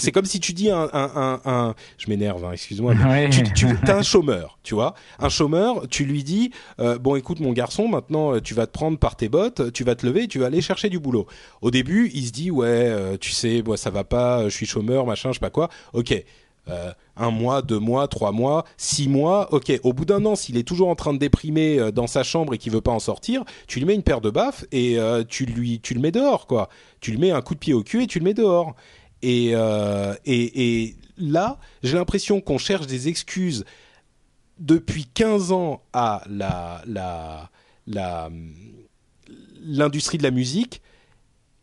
C'est comme si tu dis un, un, un, un je m'énerve, hein, excuse-moi. Tu, tu as un chômeur, tu vois, un chômeur, tu lui dis euh, bon écoute mon garçon, maintenant tu vas te prendre par tes bottes, tu vas te lever, tu vas aller chercher du boulot. Au début, il se dit ouais, euh, tu sais, moi ça va pas, je suis chômeur, machin, je sais pas quoi. Ok, euh, un mois, deux mois, trois mois, six mois, ok. Au bout d'un an, s'il est toujours en train de déprimer euh, dans sa chambre et qu'il veut pas en sortir, tu lui mets une paire de baffes et euh, tu lui, tu le mets dehors, quoi. Tu lui mets un coup de pied au cul et tu le mets dehors. Et et, et là, j'ai l'impression qu'on cherche des excuses depuis 15 ans à la la la l'industrie de la musique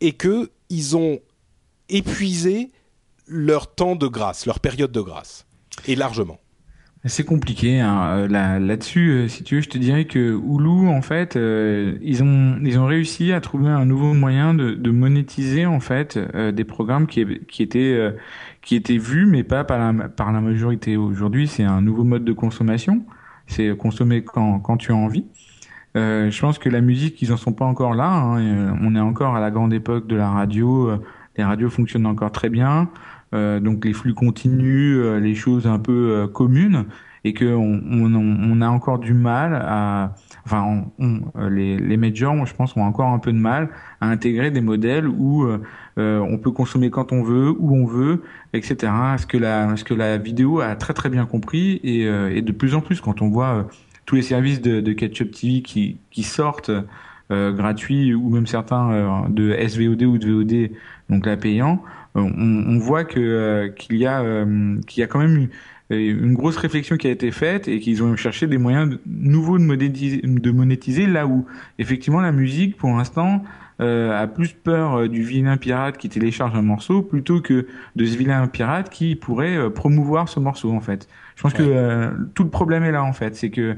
et que ils ont épuisé leur temps de grâce, leur période de grâce, et largement. C'est compliqué hein. Euh, là-dessus. Euh, si tu veux, je te dirais que Hulu, en fait, euh, ils ont ils ont réussi à trouver un nouveau moyen de, monétiser en fait des programmes qui étaient qui étaient vus, mais pas par la par la majorité. Aujourd'hui, c'est un nouveau mode de consommation. C'est consommer quand quand tu as envie. je pense que la musique, ils en sont pas encore là. Hein. On est encore à la grande époque de la radio. Les radios fonctionnent encore très bien. Euh, donc les flux continus, euh, les choses un peu euh, communes, et que on, on, on, a encore du mal à, enfin, on, les, les majors, je pense, ont encore un peu de mal à intégrer des modèles où on peut consommer quand on veut, où on veut, etc. Ce que la, ce que la vidéo a très très bien compris et, et de plus en plus quand on voit tous les services de, de Ketchup TV qui, qui sortent gratuits ou même certains de SVOD ou de VOD, donc la payant on, on, voit que euh, qu'il y a euh, qu'il y a quand même une grosse réflexion qui a été faite et qu'ils ont cherché des moyens nouveaux de monétiser, de monétiser là où effectivement la musique pour l'instant euh, a plus peur du vilain pirate qui télécharge un morceau plutôt que de ce vilain pirate qui pourrait promouvoir ce morceau en fait. Je pense que tout le problème est là en fait, c'est que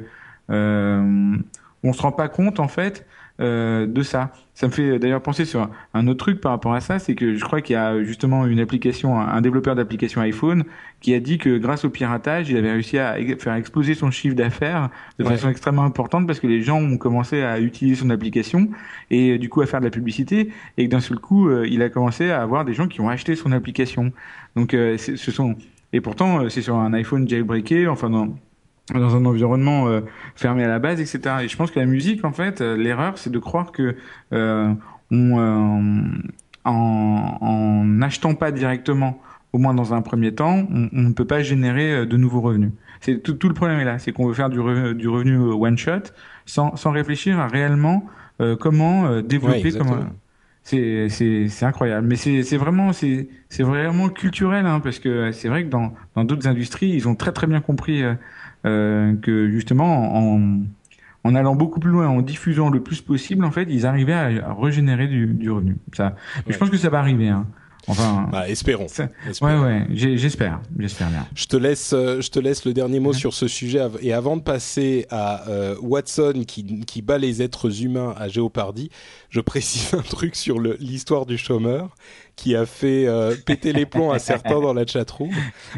on se rend pas compte en fait euh, de ça. Ça me fait d'ailleurs penser sur un autre truc par rapport à ça, c'est que je crois qu'il y a justement une application, un développeur d'application iPhone qui a dit que grâce au piratage, il avait réussi à faire exploser son chiffre d'affaires de façon extrêmement importante parce que les gens ont commencé à utiliser son application et du coup à faire de la publicité et que d'un seul coup, euh, il a commencé à avoir des gens qui ont acheté son application. Donc euh, ce sont et pourtant c'est sur un iPhone jailbreaké, enfin dans dans un environnement euh, fermé à la base, etc. Et je pense que la musique, en fait, euh, l'erreur, c'est de croire que euh, on, en, en n'achetant pas directement, au moins dans un premier temps, on, on ne peut pas générer de nouveaux revenus. C'est tout, tout, le problème est là, c'est qu'on veut faire du, revenu, du revenu one shot sans, sans réfléchir à réellement comment développer, comment c'est c'est c'est incroyable mais c'est c'est vraiment c'est c'est vraiment culturel hein, parce que c'est vrai que dans dans d'autres industries ils ont très très bien compris euh, que justement en, en allant beaucoup plus loin, en diffusant le plus possible, en fait, ils arrivaient à, à régénérer du, du, revenu. Ça, je pense que ça va arriver. Hein. Enfin, bah, espérons. Ouais, ouais, j'espère, j'espère bien. Je te laisse, euh, je te laisse le dernier mot sur ce sujet et avant de passer à euh, Watson qui, qui bat les êtres humains à Géopardy, je précise un truc sur l'histoire du chômeur qui a fait euh, péter les plombs à certains dans la chatroom.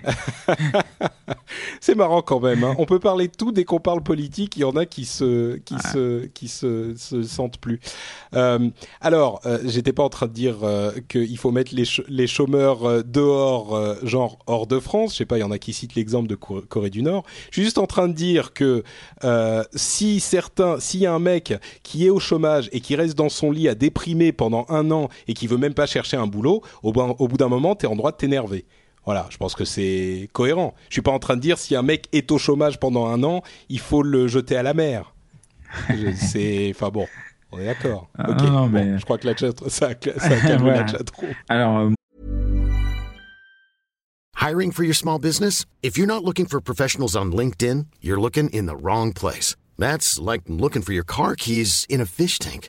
c'est marrant quand même. Hein. On peut parler de tout dès qu'on parle politique. Il y en a qui se qui se qui se, se sentent plus. Euh, alors, euh, j'étais pas en train de dire euh, qu'il faut mettre les, les chômeurs dehors, genre hors de France. Je sais pas. Il y en a qui citent l'exemple de Corée du Nord. Je suis juste en train de dire que si certains, s'il y a un mec qui est au chômage et qui reste dans son lit à déprimer pendant un an et qui veut même pas chercher un boulot boulot, au, au bout d'un moment, tu es en droit de t'énerver. Voilà, je pense que c'est cohérent. Je suis pas en train de dire si un mec est au chômage pendant un an, il faut le jeter à la mer. c'est, enfin bon, on est d'accord. Ah, ok, non, non, bon, mais- je crois que la chat, ça, ça a calmé la Voilà. chatroom. Alors, euh, Hiring for your small business? If you're not looking for professionals on LinkedIn, you're looking in the wrong place. That's like looking for your car keys in a fish tank.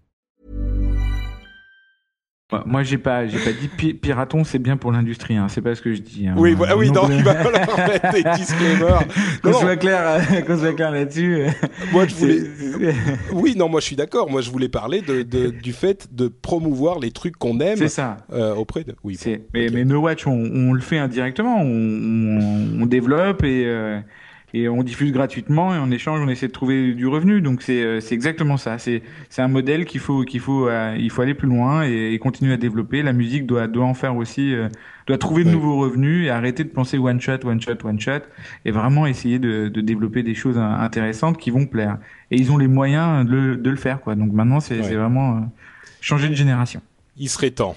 Moi- j'ai pas, j'ai pas dit pi- piraton, c'est bien pour l'industrie. Hein. C'est pas ce que je dis. hein. Oui, voilà, oui, non, il va falloir mettre des disclaimers. Qu'on soit clair, qu'on soit clair là-dessus. Moi, je voulais. Oui, non, moi je suis d'accord. Moi, je voulais parler de, de- du fait de promouvoir les trucs qu'on aime C'est ça. euh, auprès de. Oui. C'est- mais, ok. mais No Watch, on, on le fait indirectement. On, on, on développe et, euh, et on diffuse gratuitement et en échange, on essaie de trouver du revenu. Donc c'est euh, c'est exactement ça. C'est c'est un modèle qu'il faut qu'il faut euh, il faut aller plus loin et, et continuer à développer. La musique doit doit en faire aussi euh, doit trouver de Ouais. nouveaux revenus et arrêter de penser one shot one shot one shot et vraiment essayer de, de développer des choses in- intéressantes qui vont plaire. Et ils ont les moyens de le, de le faire quoi. Donc maintenant c'est Ouais. c'est vraiment euh, changer de génération. Il serait temps.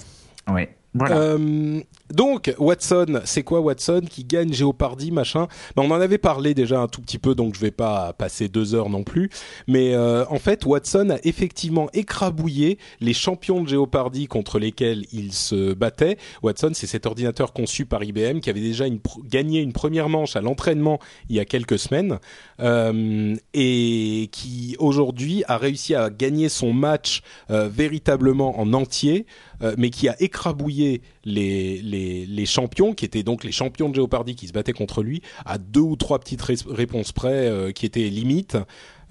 Ouais. Voilà. Euh, donc, Watson, c'est quoi Watson qui gagne Géopardy, machin? Ben, On en avait parlé déjà un tout petit peu, donc je vais pas passer deux heures non plus. Mais euh, en fait, Watson a effectivement écrabouillé les champions de Géopardy contre lesquels il se battait. Watson, c'est cet ordinateur conçu par IBM qui avait déjà gagné une première manche à l'entraînement il y a quelques semaines euh, et qui aujourd'hui a réussi à gagner son match euh, véritablement en entier, euh, mais qui a écrabouillé les, champions, qui étaient donc les champions de Jeopardy qui se battaient contre lui, à deux ou trois petites ré- réponses près euh, qui étaient limites.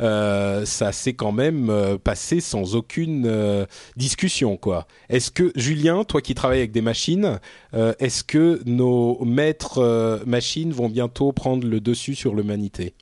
Euh, ça s'est quand même passé sans aucune discussion, quoi. Est-ce que Julien, toi qui travailles avec des machines, est-ce que nos maîtres machines vont bientôt prendre le dessus sur l'humanité?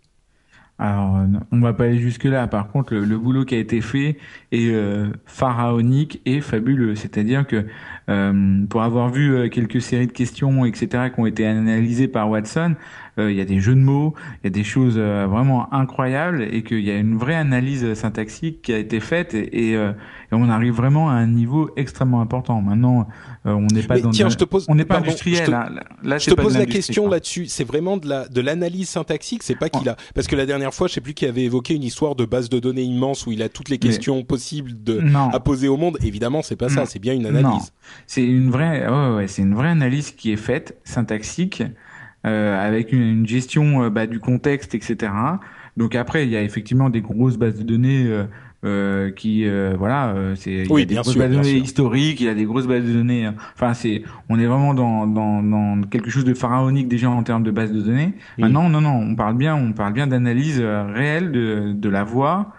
Alors, euh, on va pas aller jusque là. Par contre, le, boulot qui a été fait est euh, pharaonique et fabuleux. C'est-à-dire que euh, pour avoir vu quelques séries de questions, etc., qui ont été analysées par Watson, il y a des jeux de mots, il y a des choses euh, vraiment incroyables et qu'il y a une vraie analyse syntaxique qui a été faite et, et, euh, et on arrive vraiment à un niveau extrêmement important. Maintenant, euh, on n'est pas Mais dans tiens, de- je te pose- on n'est pas pardon, industriel. je te- hein. Là, Je te pose la question là-dessus. C'est vraiment de la de l'analyse syntaxique. C'est pas qu'il a parce que la dernière fois, je sais plus qui avait évoqué une histoire de base de données immense où il a toutes les Mais- questions possibles de Non. à poser au monde. Évidemment, c'est pas ça. Non. C'est bien une analyse. C'est une vraie, ouais, ouais, c'est une vraie analyse qui est faite, syntaxique, euh, avec une, une gestion euh, bah, du contexte, etc. Donc après, il y a effectivement des grosses bases de données euh, euh, qui, euh, voilà, euh, c'est il y Oui, a des grosses sûr, bases de données historiques, il y a des grosses bases de données. euh, Enfin, c'est, on est vraiment dans, dans, dans quelque chose de pharaonique déjà en termes de bases de données. Mm. Maintenant, non, non, on parle bien, on parle bien d'analyse euh, réelle de, de la voix.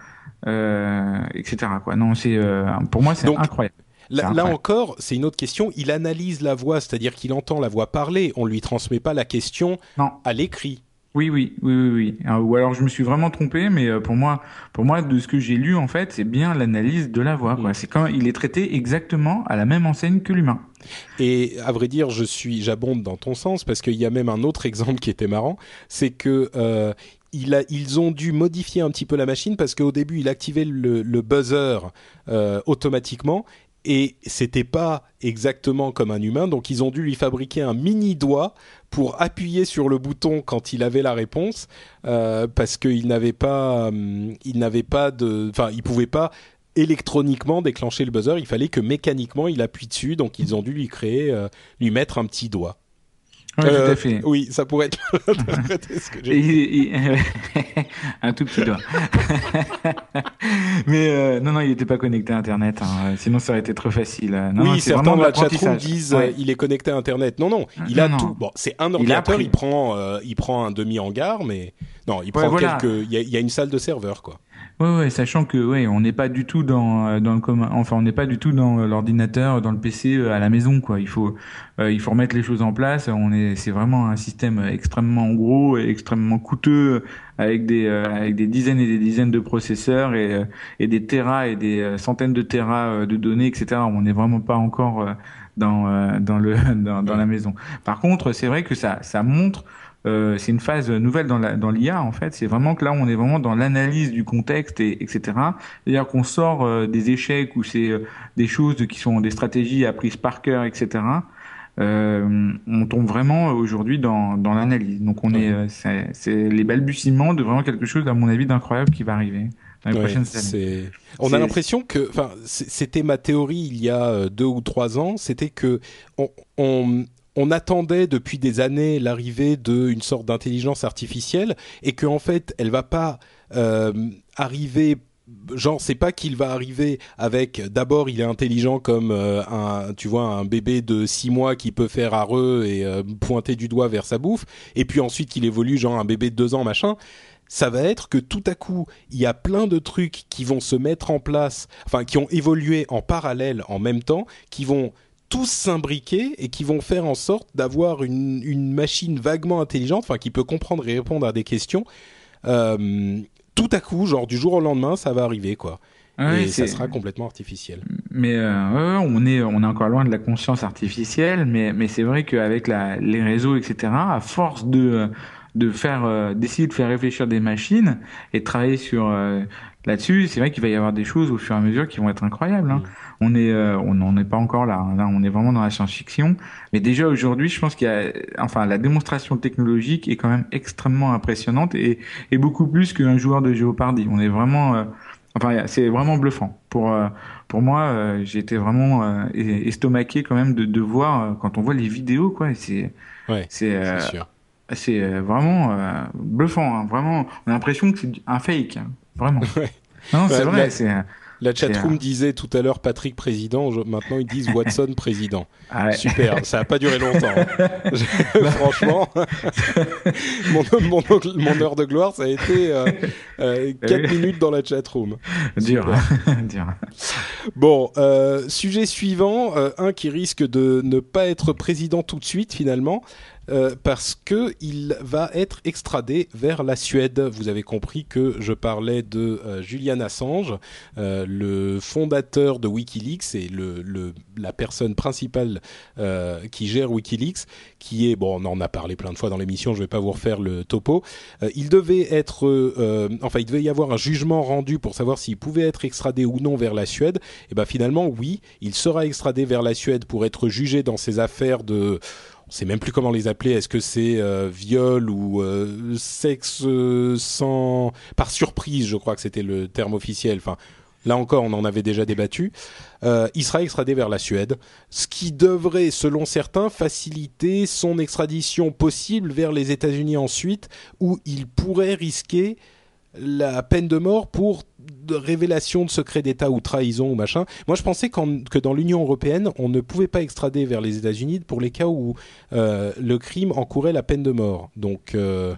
Euh, etc quoi non c'est euh, pour moi c'est incroyable Là, encore, c'est une autre question. Il analyse la voix, c'est-à-dire qu'il entend la voix parler. On lui transmet pas la question non à l'écrit. Oui, oui, oui, oui, oui. Euh, Ou alors je me suis vraiment trompé, mais euh, pour moi, pour moi, de ce que j'ai lu en fait, c'est bien l'analyse de la voix. Quoi. C'est quand il est traité exactement à la même enseigne que l'humain. Et à vrai dire, je suis, j'abonde dans ton sens parce qu'il y a même un autre exemple qui était marrant, c'est que euh, il a, ils ont dû modifier un petit peu la machine parce qu'au début, il activait le, le buzzer euh, automatiquement et c'était pas exactement comme un humain, donc ils ont dû lui fabriquer un mini doigt pour appuyer sur le bouton quand il avait la réponse euh, parce qu'il n'avait pas, hum, il n'avait pas de, enfin, il pouvait pas électroniquement déclencher le buzzer, il fallait que mécaniquement il appuie dessus, donc ils ont dû lui créer, euh, lui mettre un petit doigt. Ouais, tout Euh, à fait. Oui, ça pourrait être ce que j'ai dit. un tout petit doigt. mais euh, non, non, il n'était pas connecté à Internet. hein. Sinon, ça aurait été trop facile. Non, non, oui, c'est certains de la chatroom disent Ouais. euh, il est connecté à Internet. Non, non, il Non, a non. tout. Bon, c'est un ordinateur, il, prend, il prend un demi hangar, mais non, il prend voilà. quelques. Il y, a, il y a une salle de serveur, quoi. Ouais, ouais, sachant que ouais, on n'est pas du tout dans euh, dans le commun, enfin on n'est pas du tout dans euh, l'ordinateur, dans le PC euh, à la maison quoi. Il faut il faut remettre les choses en place. On est c'est vraiment un système extrêmement gros et extrêmement coûteux avec des avec des dizaines et des dizaines de processeurs et et des terras et des centaines de terras de données etc. On n'est vraiment pas encore dans dans le dans la maison. Par contre, c'est vrai que ça ça montre euh, c'est une phase nouvelle dans l'IA dans en fait. C'est vraiment que là on est vraiment dans l'analyse du contexte et etc. C'est-à-dire qu'on sort euh, des échecs ou c'est euh, des choses qui sont des stratégies apprises par cœur, etc. on tombe vraiment aujourd'hui dans, dans l'analyse. Donc on est c'est les balbutiements de vraiment quelque chose à mon avis d'incroyable qui va arriver. Dans les prochaines années. On a l'impression que, enfin, c'était ma théorie il y a deux ou trois ans, c'était que on, on, on attendait depuis des années l'arrivée d'une sorte d'intelligence artificielle et qu'en fait elle va pas euh, arriver genre c'est pas qu'il va arriver avec d'abord il est intelligent comme euh, un tu vois un bébé de six mois qui peut faire areux et euh, pointer du doigt vers sa bouffe et puis ensuite qu'il évolue genre un bébé de deux ans machin. Ça va être que tout à coup, il y a plein de trucs qui vont se mettre en place, enfin qui ont évolué en parallèle en même temps, qui vont tous s'imbriquer et qui vont faire en sorte d'avoir une, une, machine vaguement intelligente, enfin qui peut comprendre et répondre à des questions. Euh, tout à coup, genre du jour au lendemain, ça va arriver quoi. et ça sera complètement artificiel. Mais euh, on est on est encore loin de la conscience artificielle, mais mais c'est vrai qu'avec la, les réseaux etc. À force de de faire euh, d'essayer de faire réfléchir des machines et de travailler sur euh, là-dessus, c'est vrai qu'il va y avoir des choses au fur et à mesure qui vont être incroyables. Hein. Mm. On est, euh, on n'en est pas encore là. Hein. Là, on est vraiment dans la science-fiction. Mais déjà aujourd'hui, je pense qu'il y a, enfin, la démonstration technologique est quand même extrêmement impressionnante et, et beaucoup plus qu'un joueur de Géopardy. On est vraiment, enfin, c'est vraiment bluffant. Pour, pour moi, j'ai été vraiment estomaqué quand même de, de voir quand on voit les vidéos, quoi. C'est, ouais, c'est sûr c'est euh, vraiment euh, bluffant. Hein. Vraiment, on a l'impression que c'est un fake. Hein. Vraiment. Non, c'est vrai. La chatroom disait tout à l'heure Patrick président, maintenant ils disent Watson président. Ah Super, ça n'a pas duré longtemps. Franchement, mon, mon, heure de gloire, ça a été euh, euh 4 minutes dans la chatroom. Dur. Dur. Bon, euh, sujet suivant, euh, un qui risque de ne pas être président tout de suite finalement. Euh, parce que il va être extradé vers la Suède. Vous avez compris que je parlais de euh, Julian Assange, euh, le fondateur de WikiLeaks et le, la personne principale qui gère WikiLeaks, qui est bon, on en a parlé plein de fois dans l'émission, je vais pas vous refaire le topo. il devait être, enfin, il devait y avoir un jugement rendu pour savoir s'il pouvait être extradé ou non vers la Suède. Et ben finalement, oui, il sera extradé vers la Suède pour être jugé dans ces affaires de on sait même plus comment les appeler. Est-ce que c'est euh, viol ou euh, sexe euh, sans par surprise Je crois que c'était le terme officiel. Enfin, là encore, on en avait déjà débattu. il sera extradé vers la Suède, ce qui devrait, selon certains, faciliter son extradition possible vers les États-Unis ensuite, où il pourrait risquer la peine de mort pour révélation de secret d'État ou trahison ou machin. Moi, je pensais que dans l'Union européenne, on ne pouvait pas extrader vers les États-Unis pour les cas où euh, le crime encourait la peine de mort. Donc, euh,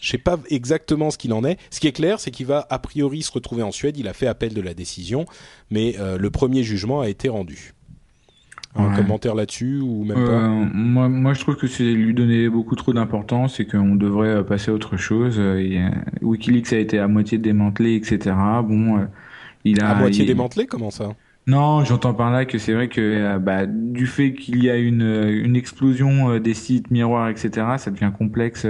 je sais pas exactement ce qu'il en est. Ce qui est clair, c'est qu'il va a priori se retrouver en Suède. Il a fait appel de la décision, mais euh, le premier jugement a été rendu un commentaire là-dessus ou même pas euh, moi, moi, je trouve que c'est lui donner beaucoup trop d'importance et qu'on devrait euh, passer à autre chose. Euh, et, WikiLeaks a été à moitié démantelé, etc. Bon, il a à moitié démantelé, comment ça? Non, j'entends par là que c'est vrai que bah, du fait qu'il y a une, une explosion des sites miroirs, etc., ça devient complexe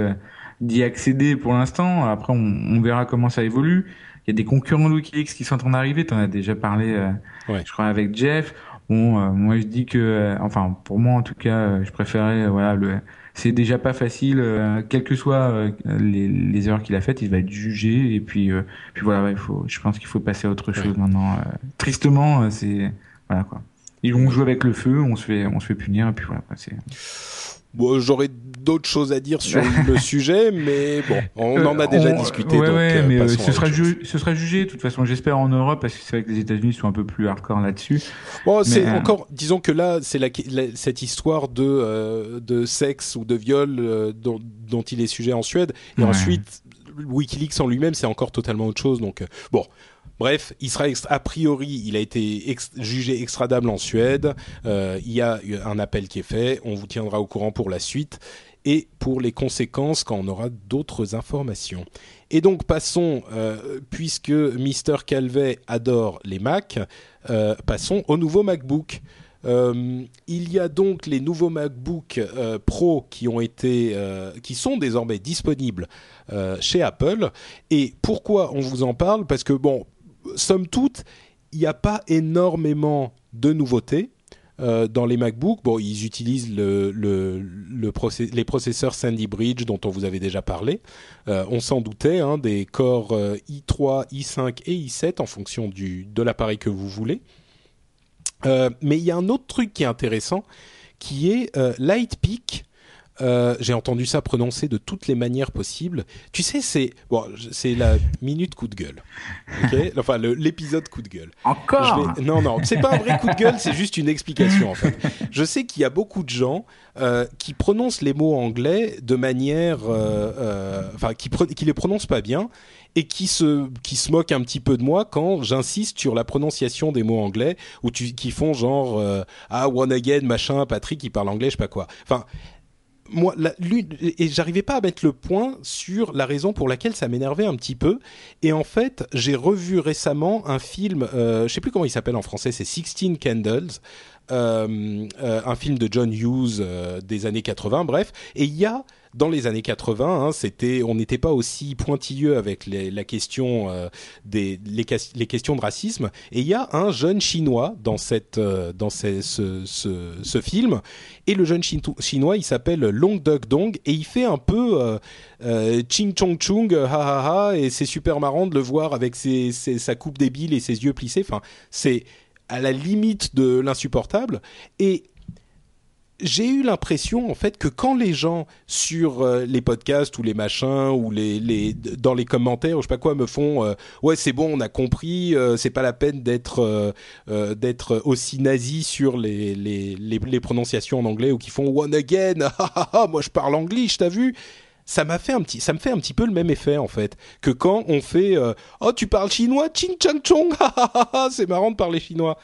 d'y accéder pour l'instant. Après, on, on, verra comment ça évolue. Il y a des concurrents de WikiLeaks qui sont en train d'arriver. Tu en as déjà parlé, ouais. je crois, avec Jeff. Bon, euh, moi je dis que, euh, enfin pour moi en tout cas, euh, je préférais voilà le. C'est déjà pas facile, quelles que soient les, les erreurs qu'il a faites, il va être jugé et puis puis voilà, il faut. Je pense qu'il faut passer à autre chose maintenant. tristement, c'est voilà quoi. Ils vont jouer avec le feu, on se fait on se fait punir et puis voilà. C'est Bon, J'aurais d'autres choses à dire sur le sujet, mais bon, on en a déjà discuté. Ouais, donc, ouais, mais ce sera, ce sera jugé, de toute façon, j'espère en Europe, parce que c'est vrai que les États-Unis sont un peu plus hardcore là-dessus. Bon, c'est euh... encore, disons que là, c'est la, cette histoire de euh, de sexe ou de viol euh, dont, dont, il est sujet en Suède, et ensuite WikiLeaks en lui-même, c'est encore totalement autre chose. Donc bon, Bref, il sera a priori, il a été jugé extradable en Suède. Euh, il y a un appel qui est fait. On vous tiendra au courant pour la suite et pour les conséquences quand on aura d'autres informations. Et donc passons, euh, puisque Mister Calvet adore les Mac, euh, passons au nouveau MacBook. il y a donc les nouveaux MacBook Pro qui sont désormais disponibles chez Apple. Et pourquoi on vous en parle? Parce que bon, somme toute, il n'y a pas énormément de nouveautés. Euh, dans les MacBooks, bon, ils utilisent le, les processeurs Sandy Bridge dont on vous avait déjà parlé. Euh, on s'en doutait, hein, des corps i3, i5 et i7 en fonction de l'appareil que vous voulez. Euh, mais il y a un autre truc qui est intéressant, qui est Lightpeak euh, j'ai entendu ça prononcer de toutes les manières possibles. Tu sais, c'est bon, c'est la minute coup de gueule. enfin, l'épisode coup de gueule. Encore Non, non, c'est pas un vrai coup de gueule, c'est juste une explication en fait. Je sais qu'il y a beaucoup de gens euh, qui prononcent les mots anglais de manière, euh, enfin, qui, qui les prononcent pas bien et qui se qui se moquent un petit peu de moi quand j'insiste sur la prononciation des mots anglais ou qui font genre ah one again machin Patrick qui parle anglais je sais pas quoi. Enfin moi, et j'arrivais pas à mettre le point sur la raison pour laquelle ça m'énervait un petit peu. Et en fait, j'ai revu récemment un film, euh, je sais plus comment il s'appelle en français, c'est Sixteen Candles, euh, euh, un film de John Hughes des années 80, bref. Et il y a dans les années 80, hein, c'était, on n'était pas aussi pointilleux avec les, la question des les, questions de racisme. Et il y a un jeune chinois dans cette dans ce, film. Et le jeune chinois, il s'appelle Long Duk Dong et il fait un peu ching chong chung, ha ha ha. Et c'est super marrant de le voir avec sa coupe débile et ses yeux plissés. Enfin, c'est à la limite de l'insupportable. Et j'ai eu l'impression en fait que quand les gens sur euh, les podcasts ou les machins ou les, les dans les commentaires ou je sais pas quoi me font euh, ouais c'est bon on a compris euh, c'est pas la peine d'être d'être aussi nazi sur les, les, les, prononciations en anglais ou qui font one again. Moi je parle anglais t'as vu? Ça m'a fait un petit, ça me fait un petit peu le même effet en fait que quand on fait oh tu parles chinois, ching chang chong, c'est marrant de parler chinois.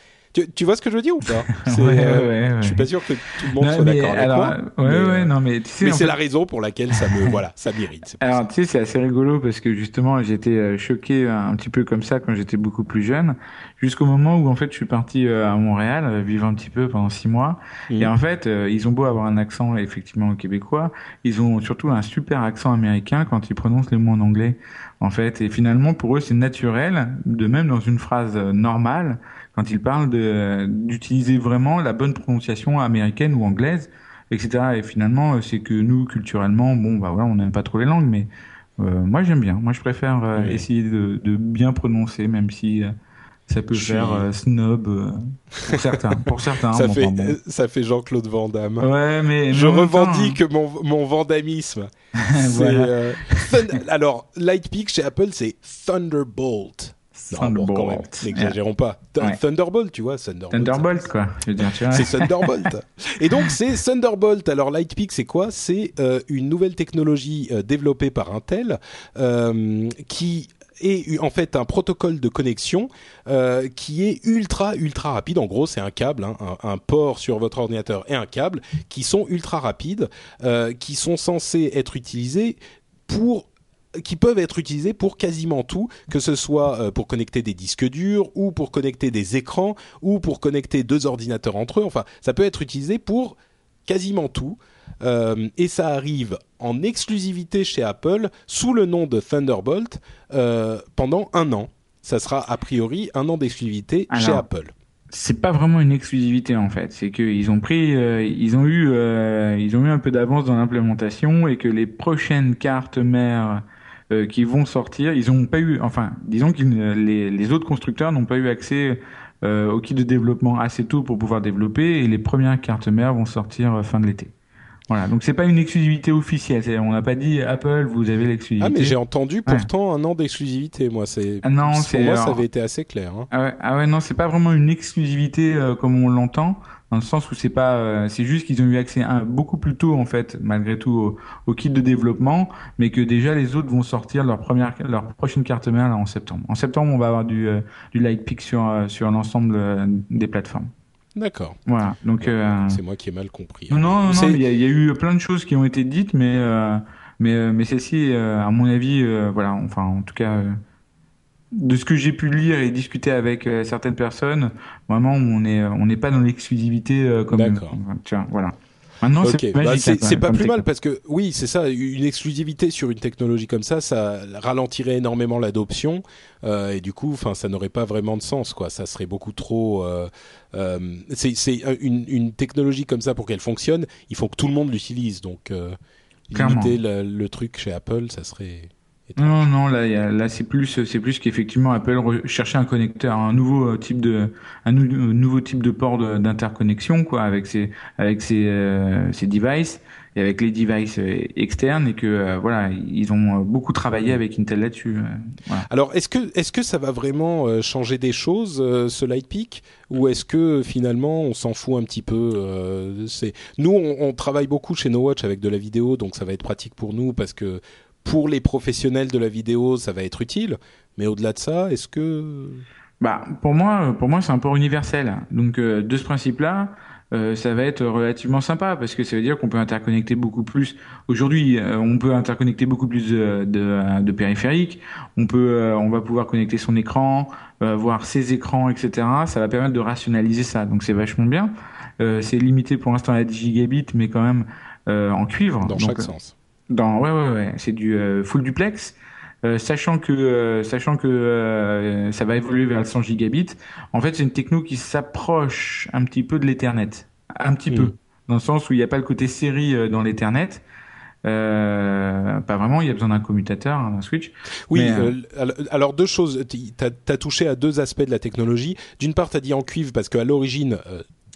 Tu, vois ce que je veux dire ou pas ouais, euh, Je suis pas sûr que tout le monde soit d'accord avec moi. Ouais, mais, ouais, non, mais, mais c'est la raison pour laquelle ça me, voilà, ça m'irrite. Alors, tu sais, c'est assez rigolo parce que justement, j'étais euh, choqué un petit peu comme ça quand j'étais beaucoup plus jeune, jusqu'au moment où en fait, je suis parti euh, à Montréal, vivre un petit peu pendant six mois. Mmh. Et en fait, ils ont beau avoir un accent effectivement québécois, ils ont surtout un super accent américain quand ils prononcent les mots en anglais. En fait, et finalement, pour eux, c'est naturel, de même dans une phrase normale quand il parle d'utiliser vraiment la bonne prononciation américaine ou anglaise, etc. Et finalement, c'est que nous, culturellement, bon, bah ouais, on n'aime pas trop les langues, mais euh, moi j'aime bien. Moi je préfère euh, essayer de, de, bien prononcer, même si euh, ça peut faire euh, snob euh, pour certains. pour certains. ça, fait, ça fait Jean-Claude Van Damme. Ouais, mais je revendique mon, mon vandamisme. voilà. alors, Lightpeak chez Apple, c'est Thunderbolt. Thunderbolt. N'exagérons pas. Thunderbolt, tu vois, Thunderbolt. Thunderbolt, quoi. C'est Thunderbolt. Et donc, c'est Thunderbolt. Alors, Lightpeak, c'est quoi? C'est euh, une nouvelle technologie euh, développée par Intel euh, qui est en fait un protocole de connexion euh, qui est ultra ultra rapide. En gros, c'est un câble, hein, un, un, port sur votre ordinateur et un câble qui sont ultra rapides, euh, qui sont censés être utilisés pour qui peuvent être utilisés pour quasiment tout, que ce soit euh, pour connecter des disques durs ou pour connecter des écrans ou pour connecter deux ordinateurs entre eux. Enfin, ça peut être utilisé pour quasiment tout. Euh, et ça arrive en exclusivité chez Apple sous le nom de Thunderbolt euh, pendant un an. Ça sera a priori un an d'exclusivité chez Apple. C'est pas vraiment une exclusivité en fait, c'est qu'ils ont pris, ils ont eu, ils ont eu un peu d'avance dans l'implémentation et que les prochaines cartes mères euh, qui vont sortir. Ils n'ont pas eu, enfin, disons que les, les autres constructeurs n'ont pas eu accès euh, au kit de développement assez tôt pour pouvoir développer et les premières cartes mères vont sortir euh, fin de l'été. Voilà, donc c'est pas une exclusivité officielle. On n'a pas dit Apple, vous avez l'exclusivité. Ah mais j'ai entendu pourtant un an d'exclusivité, moi. C'est ah non, pour moi ça avait été assez clair. Hein. Ah, ouais, ah ouais, non, c'est pas vraiment une exclusivité euh, comme on l'entend, dans le sens où c'est pas, euh, c'est juste qu'ils ont eu accès un, beaucoup plus tôt en fait, malgré tout, au, kit de développement, mais que déjà les autres vont sortir leur première, leur prochaine carte mère là en septembre. En septembre, on va avoir du euh, du Lightpeak sur sur l'ensemble des plateformes. D'accord. Voilà. Donc euh, c'est moi qui ai mal compris. Non, non, non. Il y, y, a eu plein de choses qui ont été dites, mais euh, mais euh, mais celle-ci, à mon avis, voilà. Enfin, en tout cas, de ce que j'ai pu lire et discuter avec certaines personnes, vraiment, on est on n'est pas dans l'exclusivité comme. D'accord. Tiens, voilà. Maintenant, c'est bah, c'est pas plus mal parce que oui, c'est ça. Une exclusivité sur une technologie comme ça, ça ralentirait énormément l'adoption euh, et du coup, enfin, ça n'aurait pas vraiment de sens, quoi. Ça serait beaucoup trop. Euh, euh, c'est une, une, technologie comme ça pour qu'elle fonctionne, il faut que tout le monde l'utilise. Donc, euh, limiter le, le, truc chez Apple, ça serait. Non, non, là, là, c'est plus, c'est plus qu'effectivement Apple cherchait un connecteur, un nouveau euh, type de, un nouveau type de port d'interconnexion, quoi, avec ses, avec ses, euh, ses devices et avec les devices euh, externes et que voilà, ils ont beaucoup travaillé avec Intel là-dessus. Voilà. Alors, est-ce que, est-ce que ça va vraiment changer des choses, ce Lightpeak, ou est-ce que finalement on s'en fout un petit peu C'est nous, on, on, travaille beaucoup chez No Watch avec de la vidéo, donc ça va être pratique pour nous parce que pour les professionnels de la vidéo, ça va être utile. Mais au-delà de ça, est-ce que bah pour moi, pour moi c'est un port universel. Donc euh, de ce principe-là, euh, ça va être relativement sympa parce que ça veut dire qu'on peut interconnecter beaucoup plus. Aujourd'hui, euh, on peut interconnecter beaucoup plus de, de, de, périphériques. On peut, on va pouvoir connecter son écran, voir ses écrans, etc. Ça va permettre de rationaliser ça. Donc c'est vachement bien. c'est limité pour l'instant à 10 gigabits, mais quand même en cuivre. Dans chaque sens. Dans, ouais, ouais, ouais. C'est du euh, full duplex. Euh, sachant que euh, sachant que ça va évoluer vers le 100 gigabits, en fait c'est une techno qui s'approche un petit peu de l'Ethernet, un petit peu, hmm. dans le sens où il n'y a pas le côté série dans l'Ethernet. pas vraiment, il y a besoin d'un commutateur, d'un switch. Oui, alors deux choses, tu as, touché à deux aspects de la technologie. D'une part, tu as dit en cuivre parce qu'à l'origine,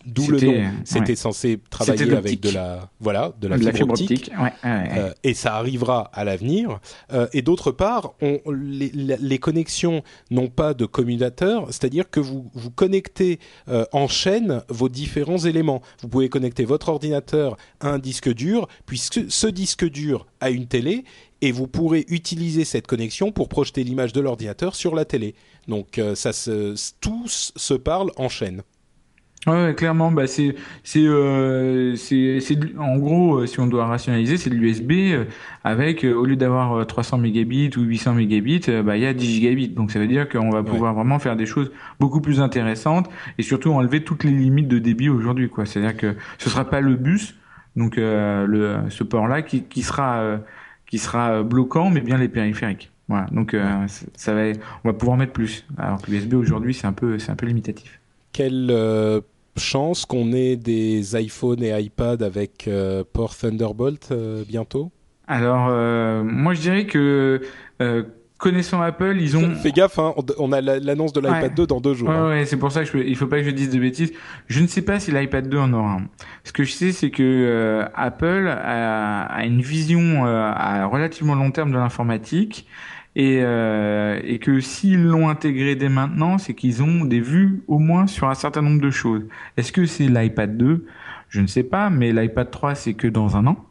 D'où le nom. C'était censé travailler avec de la, voilà, de la, fibre, optique. Euh, et ça arrivera à l'avenir. Euh, et d'autre part, on, les, les, connexions n'ont pas de commutateur, c'est-à-dire que vous vous connectez euh, en chaîne vos différents éléments. Vous pouvez connecter votre ordinateur à un disque dur, puisque ce disque dur a une télé, et vous pourrez utiliser cette connexion pour projeter l'image de l'ordinateur sur la télé. Donc ça se, tous se parlent en chaîne. Ouais, clairement, bah c'est c'est euh, c'est en gros euh, si on doit rationaliser, c'est de l'USB euh, avec au lieu d'avoir 300 mégabits ou 800 mégabits, bah il y a 10 gigabits. Donc ça veut dire qu'on va pouvoir vraiment faire des choses beaucoup plus intéressantes et surtout enlever toutes les limites de débit aujourd'hui quoi. C'est-à-dire que ce sera pas le bus donc le ce port là qui qui sera qui sera bloquant mais bien les périphériques. Voilà. Donc ça va on va pouvoir mettre plus. Alors que l'USB aujourd'hui, c'est un peu c'est un peu limitatif quelle euh, chance qu'on ait des iPhones et iPad avec euh, port Thunderbolt euh, bientôt? Alors, moi je dirais que connaissant Apple, ils ont. Fais gaffe, hein, on a l'annonce de l'iPad 2 dans deux jours. Ouais, hein. ouais, c'est pour ça que je, il faut pas que je dise de bêtises. Je ne sais pas si l'iPad 2 en aura un. Ce que je sais, c'est que Apple a, a, une vision à relativement long terme de l'informatique et, euh, et que s'ils l'ont intégré dès maintenant, c'est qu'ils ont des vues au moins sur un certain nombre de choses. Est-ce que c'est l'iPad 2 Je ne sais pas, mais l'iPad 3 c'est que dans un an.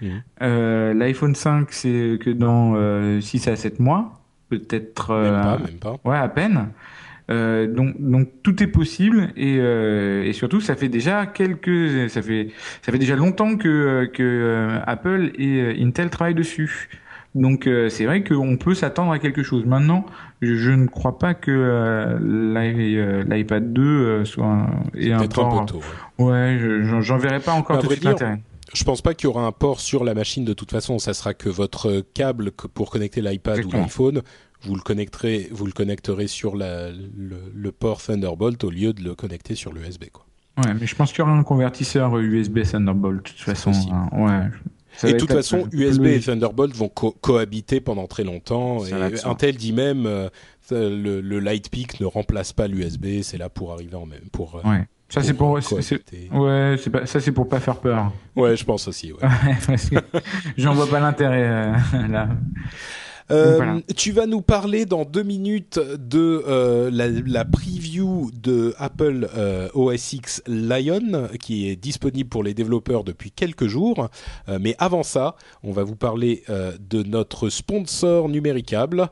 Mmh. Euh, L'iPhone 5 c'est que dans euh, 6 à 7 mois, peut-être. Euh, même pas, même pas. Ouais, à peine. Euh, donc, donc tout est possible et, euh, et surtout ça fait déjà quelques ça fait ça fait déjà longtemps que que euh, Apple et Intel travaillent dessus. Donc euh, c'est vrai qu'on peut s'attendre à quelque chose. Maintenant, je, ne crois pas que euh, euh l'iPad 2 euh, soit un, et un port. Un peu tôt, ouais, j'en verrai pas encore tout de suite l'intérêt. Je pense pas qu'il y aura un port sur la machine de toute façon. Ça sera que votre câble pour connecter l'iPad ou l'iPhone, vous le connecterez, vous le connecterez sur la, le, le, port Thunderbolt au lieu de le connecter sur l'USB, quoi. Ouais, mais je pense qu'il y aura un convertisseur USB Thunderbolt de toute façon. Hein. Ouais, et de toute façon, USB et Thunderbolt vont cohabiter pendant très longtemps. et Intel dit même euh, le, le Lightpeak ne remplace pas l'USB, c'est là pour arriver en même pour. Euh, ouais. Ça c'est pour, ouais, c'est pas, ça c'est pour pas faire peur. Ouais, je pense aussi. Ouais. J'en vois pas l'intérêt euh, là. Euh, tu vas nous parler dans deux minutes de euh, la, la, preview de Apple euh, OS X Lion qui est disponible pour les développeurs depuis quelques jours. Mais avant ça, on va vous parler de notre sponsor numéricable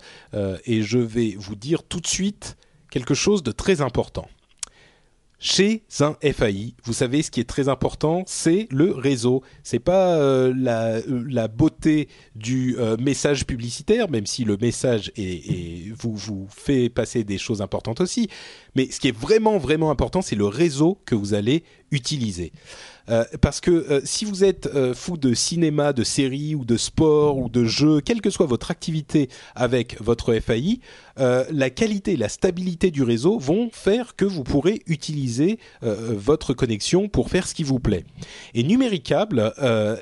et je vais vous dire tout de suite quelque chose de très important. Chez un FAI, vous savez ce qui est très important, c'est le réseau. C'est pas euh, la, euh, la, beauté du euh, message publicitaire, même si le message est, est, vous vous fait passer des choses importantes aussi. Mais ce qui est vraiment vraiment important, c'est le réseau que vous allez utiliser. Euh, parce que euh, si vous êtes euh, fou de cinéma, de séries ou de sport ou de jeux, quelle que soit votre activité avec votre FAI, la qualité, la stabilité du réseau vont faire que vous pourrez utiliser votre connexion pour faire ce qui vous plaît. Et Numéricable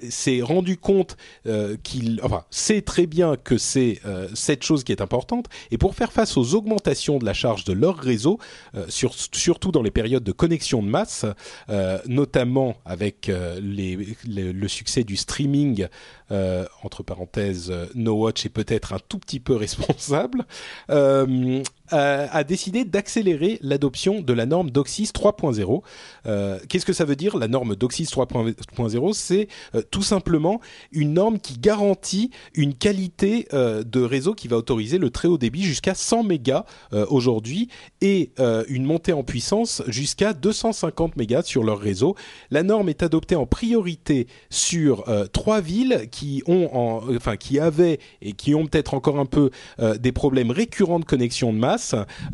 s'est rendu compte qu'il, enfin, sait très bien que c'est cette chose qui est importante. Et pour faire face aux augmentations de la charge de leur réseau, sur, surtout dans les périodes de connexion de masse, notamment avec euh, le succès du streaming, euh, entre parenthèses, euh, No Watch est peut-être un tout petit peu responsable, Euh, a, décidé d'accélérer l'adoption de la norme DOCSIS 3.0. Euh, Qu'est-ce que ça veut dire la norme DOCSIS 3.0 C'est euh, tout simplement une norme qui garantit une qualité euh, de réseau qui va autoriser le très haut débit jusqu'à 100 mégas euh, aujourd'hui et euh, une montée en puissance jusqu'à 250 mégas sur leur réseau. La norme est adoptée en priorité sur trois villes qui ont, en, enfin qui avaient et qui ont peut-être encore un peu des problèmes récurrents de connexion de masse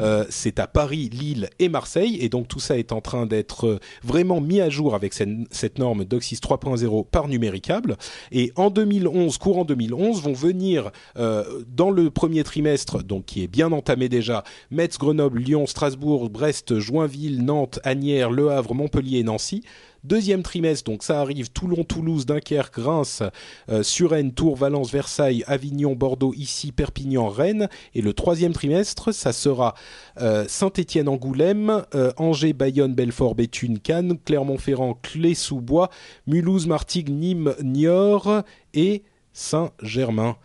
euh, c'est à Paris, Lille et Marseille, et donc tout ça est en train d'être euh, vraiment mis à jour avec cette, norme DOCSIS 3.0 par numéricable. Et en 2011, courant 2011, vont venir euh, dans le premier trimestre, donc qui est bien entamé déjà, Metz, Grenoble, Lyon, Strasbourg, Brest, Joinville, Nantes, Agnières, Le Havre, Montpellier et Nancy. Deuxième trimestre, donc ça arrive Toulon, Toulouse, Dunkerque, Reims, euh, Suresnes, Tours, Valence, Versailles, Avignon, Bordeaux, ici, Perpignan, Rennes. Et le troisième trimestre, ça sera euh, Saint-Étienne, Angoulême, euh, Angers, Bayonne, Belfort, Béthune, Cannes, Clermont-Ferrand, Clé-sous-Bois, Mulhouse, Martigues, Nîmes, Niort et Saint-Germain.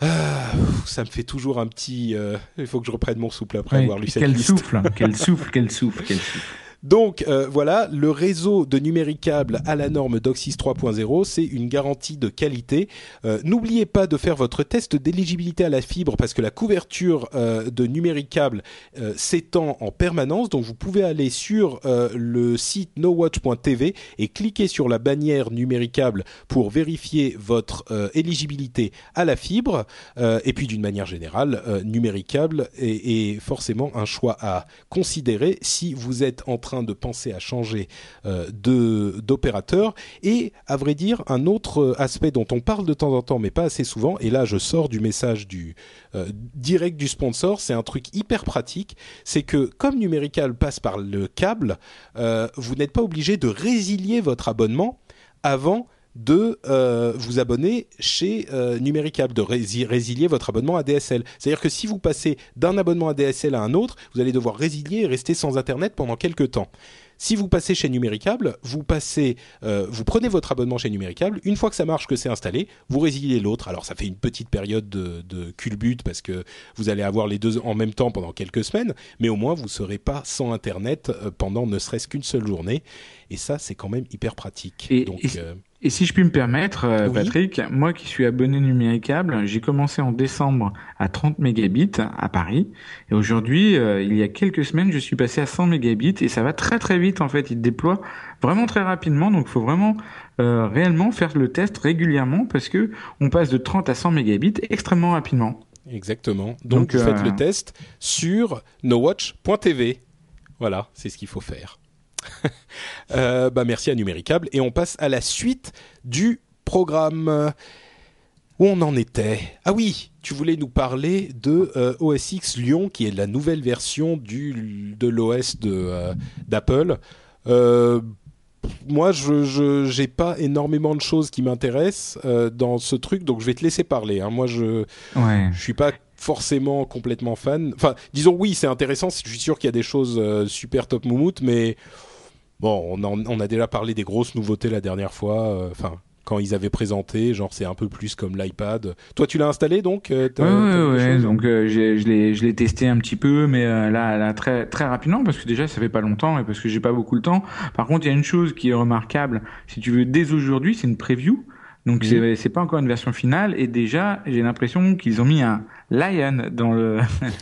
Ah, ça me fait toujours un petit. Euh, il faut que je reprenne mon souffle après avoir lu cette quel liste. Souffle, quel souffle, quel souffle, quel souffle. Donc euh, voilà, le réseau de numéricable à la norme DOCSIS 3.0, c'est une garantie de qualité. Euh, N'oubliez pas de faire votre test d'éligibilité à la fibre parce que la couverture euh, de numéricable s'étend en permanence. Donc vous pouvez aller sur le site nowatch.tv et cliquer sur la bannière numéricable pour vérifier votre éligibilité à la fibre. et puis d'une manière générale, numéricable est, est forcément un choix à considérer si vous êtes en train de penser à changer euh, d'opérateur. Et à vrai dire, un autre aspect dont on parle de temps en temps, mais pas assez souvent, et là je sors du message du euh, direct du sponsor, c'est un truc hyper pratique, c'est que comme Numérical passe par le câble, euh, vous n'êtes pas obligé de résilier votre abonnement avant de euh, vous abonner chez euh, Numéricable, de rési résilier votre abonnement à DSL. C'est-à-dire que si vous passez d'un abonnement à DSL à un autre, vous allez devoir résilier et rester sans Internet pendant quelques temps. Si vous passez chez Numéricable, vous passez, euh, vous prenez votre abonnement chez Numéricable. Une fois que ça marche, que c'est installé, vous résiliez l'autre. Alors ça fait une petite période de, de culbute parce que vous allez avoir les deux en même temps pendant quelques semaines, mais au moins vous serez pas sans Internet pendant ne serait-ce qu'une seule journée. Et ça, c'est quand même hyper pratique. Et, Donc, et, euh, et si je puis me permettre, euh, Oui. Patrick, moi qui suis abonné numéricable, j'ai commencé en décembre à 30 mégabits à Paris. Et aujourd'hui, euh, il y a quelques semaines, je suis passé à 100 mégabits et ça va très très vite en fait. Il déploie vraiment très rapidement. Donc il faut vraiment euh, réellement faire le test régulièrement parce que on passe de 30 à 100 mégabits extrêmement rapidement. Exactement. Donc, Donc, vous faites euh, le test sur nowatch.tv. Voilà, c'est ce qu'il faut faire. euh, bah merci à Numéricable et on passe à la suite du programme. Où on en était? Ah oui, tu voulais nous parler de euh, OS X Lyon, qui est la nouvelle version du de l'OS euh, d'Apple. Euh, moi, je j'ai pas énormément de choses qui m'intéressent dans ce truc, donc je vais te laisser parler. Hein. Moi, je Ouais. je suis pas forcément complètement fan. Enfin, disons oui, c'est intéressant. Je suis sûr qu'il y a des choses euh, super top moumoute, mais bon, on, on, a déjà parlé des grosses nouveautés la dernière fois. Enfin, quand ils avaient présenté, genre c'est un peu plus comme l'iPad. Toi, tu l'as installé donc euh, Oui, ouais, donc euh, je l'ai je l'ai testé un petit peu, mais euh, là, là très très rapidement parce que déjà ça fait pas longtemps et parce que j'ai pas beaucoup le temps. Par contre, il y a une chose qui est remarquable, si tu veux, dès aujourd'hui, c'est une preview. Donc mmh. c'est pas encore une version finale et déjà j'ai l'impression qu'ils ont mis un Lion dans le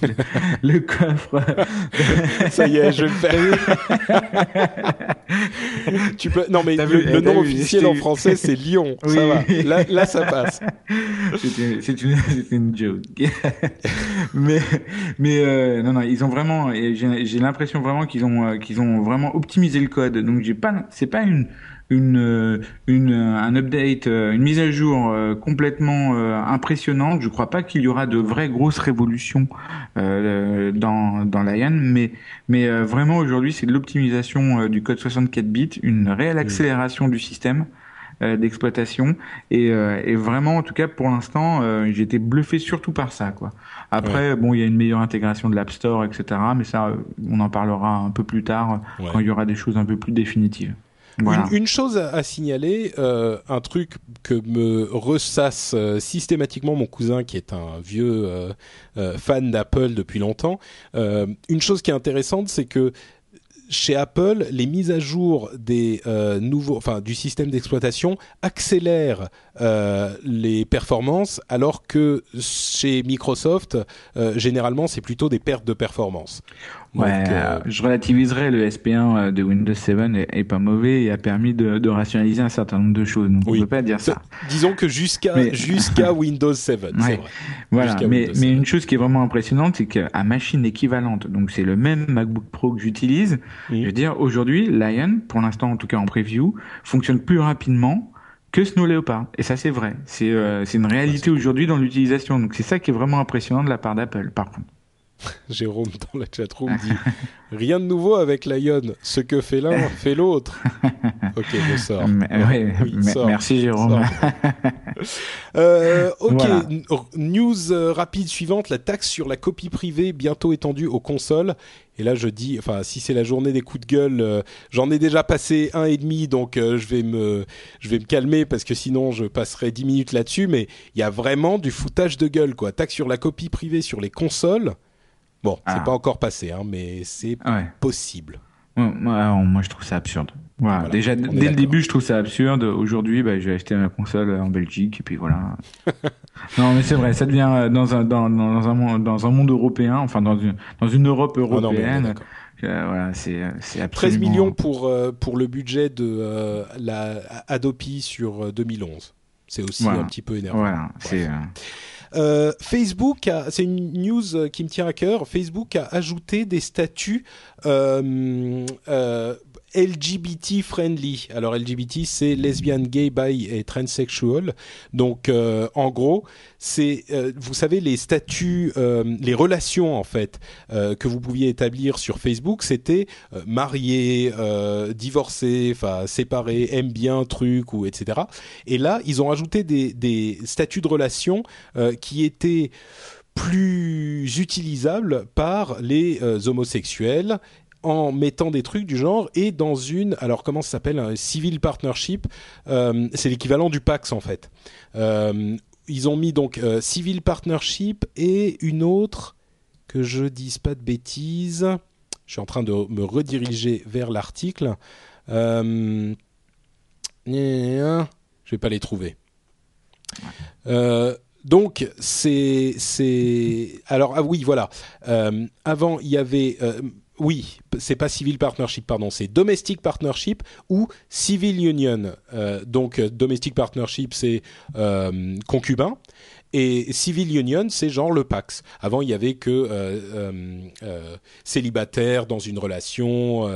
le coffre. Ça y est, je vais faire. tu peux non mais le, nom officiel en français c'est Lion. Ça va. Là, là ça passe. C'est une, une joke. mais mais euh, non non ils ont vraiment j'ai l'impression vraiment qu'ils ont euh, qu'ils ont vraiment optimisé le code. Donc j'ai pas c'est pas une une, euh, une, un update, euh, une mise à jour euh, complètement impressionnante. Je crois pas qu'il y aura de vraies grosses révolutions dans, dans Lion, mais, mais vraiment aujourd'hui c'est de l'optimisation du code 64 bits, une réelle accélération du système d'exploitation. Et, et, vraiment en tout cas pour l'instant euh, j'ai été bluffé surtout par ça quoi. Après bon il y a une meilleure intégration de l'App Store etc mais ça on en parlera un peu plus tard quand il y aura des choses un peu plus définitives une, chose à, signaler, euh, un truc que me ressasse euh, systématiquement mon cousin qui est un vieux euh, fan d'Apple depuis longtemps. une chose qui est intéressante, c'est que chez Apple, les mises à jour des nouveaux, enfin du système d'exploitation accélèrent les performances, alors que chez Microsoft, généralement, c'est plutôt des pertes de performance. Ouais, euh, je relativiserais le SP1 euh, de Windows 7 est, pas mauvais et a permis de, de, rationaliser un certain nombre de choses. Donc oui. on peut pas dire ça. Disons que jusqu'à jusqu'à Windows 7, c'est vrai. Voilà, mais, mais une chose qui est vraiment impressionnante, c'est qu'à machine équivalente, donc c'est le même MacBook Pro que j'utilise. Je veux dire, aujourd'hui, Lion, pour l'instant en tout cas en preview, fonctionne plus rapidement que Snow Leopard. Et ça, c'est vrai. C'est euh, c'est une réalité aujourd'hui dans l'utilisation. Donc c'est ça qui est vraiment impressionnant de la part d'Apple, par contre. Jérôme dans la chatroom dit Rien de nouveau avec Lion. Ce que fait l'un fait l'autre. Ok, je sors. merci Jérôme. euh, ok, news euh, rapide suivante la taxe sur la copie privée bientôt étendue aux consoles. Et là, je dis, enfin, si c'est la journée des coups de gueule, euh, j'en ai déjà passé un et demi, donc je vais me, je vais me calmer parce que sinon je passerai dix minutes là-dessus. Mais il y a vraiment du foutage de gueule, quoi. Taxe sur la copie privée sur les consoles. Bon, c'est ah. pas encore passé, hein, mais c'est possible. moi, je trouve ça absurde. Voilà. Déjà, dès le début, je trouve ça absurde. Aujourd'hui, bah, j'ai acheté ma console en Belgique, et puis voilà. non, mais c'est vrai, ça devient euh, dans un, dans, dans, un, monde, dans un monde européen, enfin, dans une, dans une Europe ah européenne. Euh, voilà, c'est, c'est absolument... 13 millions pour, euh, pour le budget de la Adopi sur 2011. C'est aussi un petit peu énervant. Voilà, c'est. Euh, Facebook, c'est une news euh, qui me tient à cœur. Facebook a ajouté des statuts euh, LGBT friendly. Alors LGBT, c'est lesbian, gay, bi et transsexual. Donc, euh, en gros, c'est, euh, vous savez, les statuts, euh, les relations en fait que vous pouviez établir sur Facebook, c'était marié, divorcé, enfin séparé, aime bien truc ou etc. Et là, ils ont ajouté des, des statuts de relations qui étaient plus utilisables par les homosexuels en mettant des trucs du genre et dans une alors comment ça s'appelle un civil partnership euh, c'est l'équivalent du Pax en fait. Euh, ils ont mis donc euh, civil partnership et une autre que je dise pas de bêtises je suis en train de me rediriger vers l'article je vais pas les trouver. Donc c'est alors ah oui voilà. Avant il y avait oui, c'est pas civil partnership, pardon, c'est domestic partnership ou civil union. Euh, donc euh, domestic partnership, c'est euh, concubin. Et civil union, c'est genre le Pax. Avant, il y avait que célibataire dans une relation,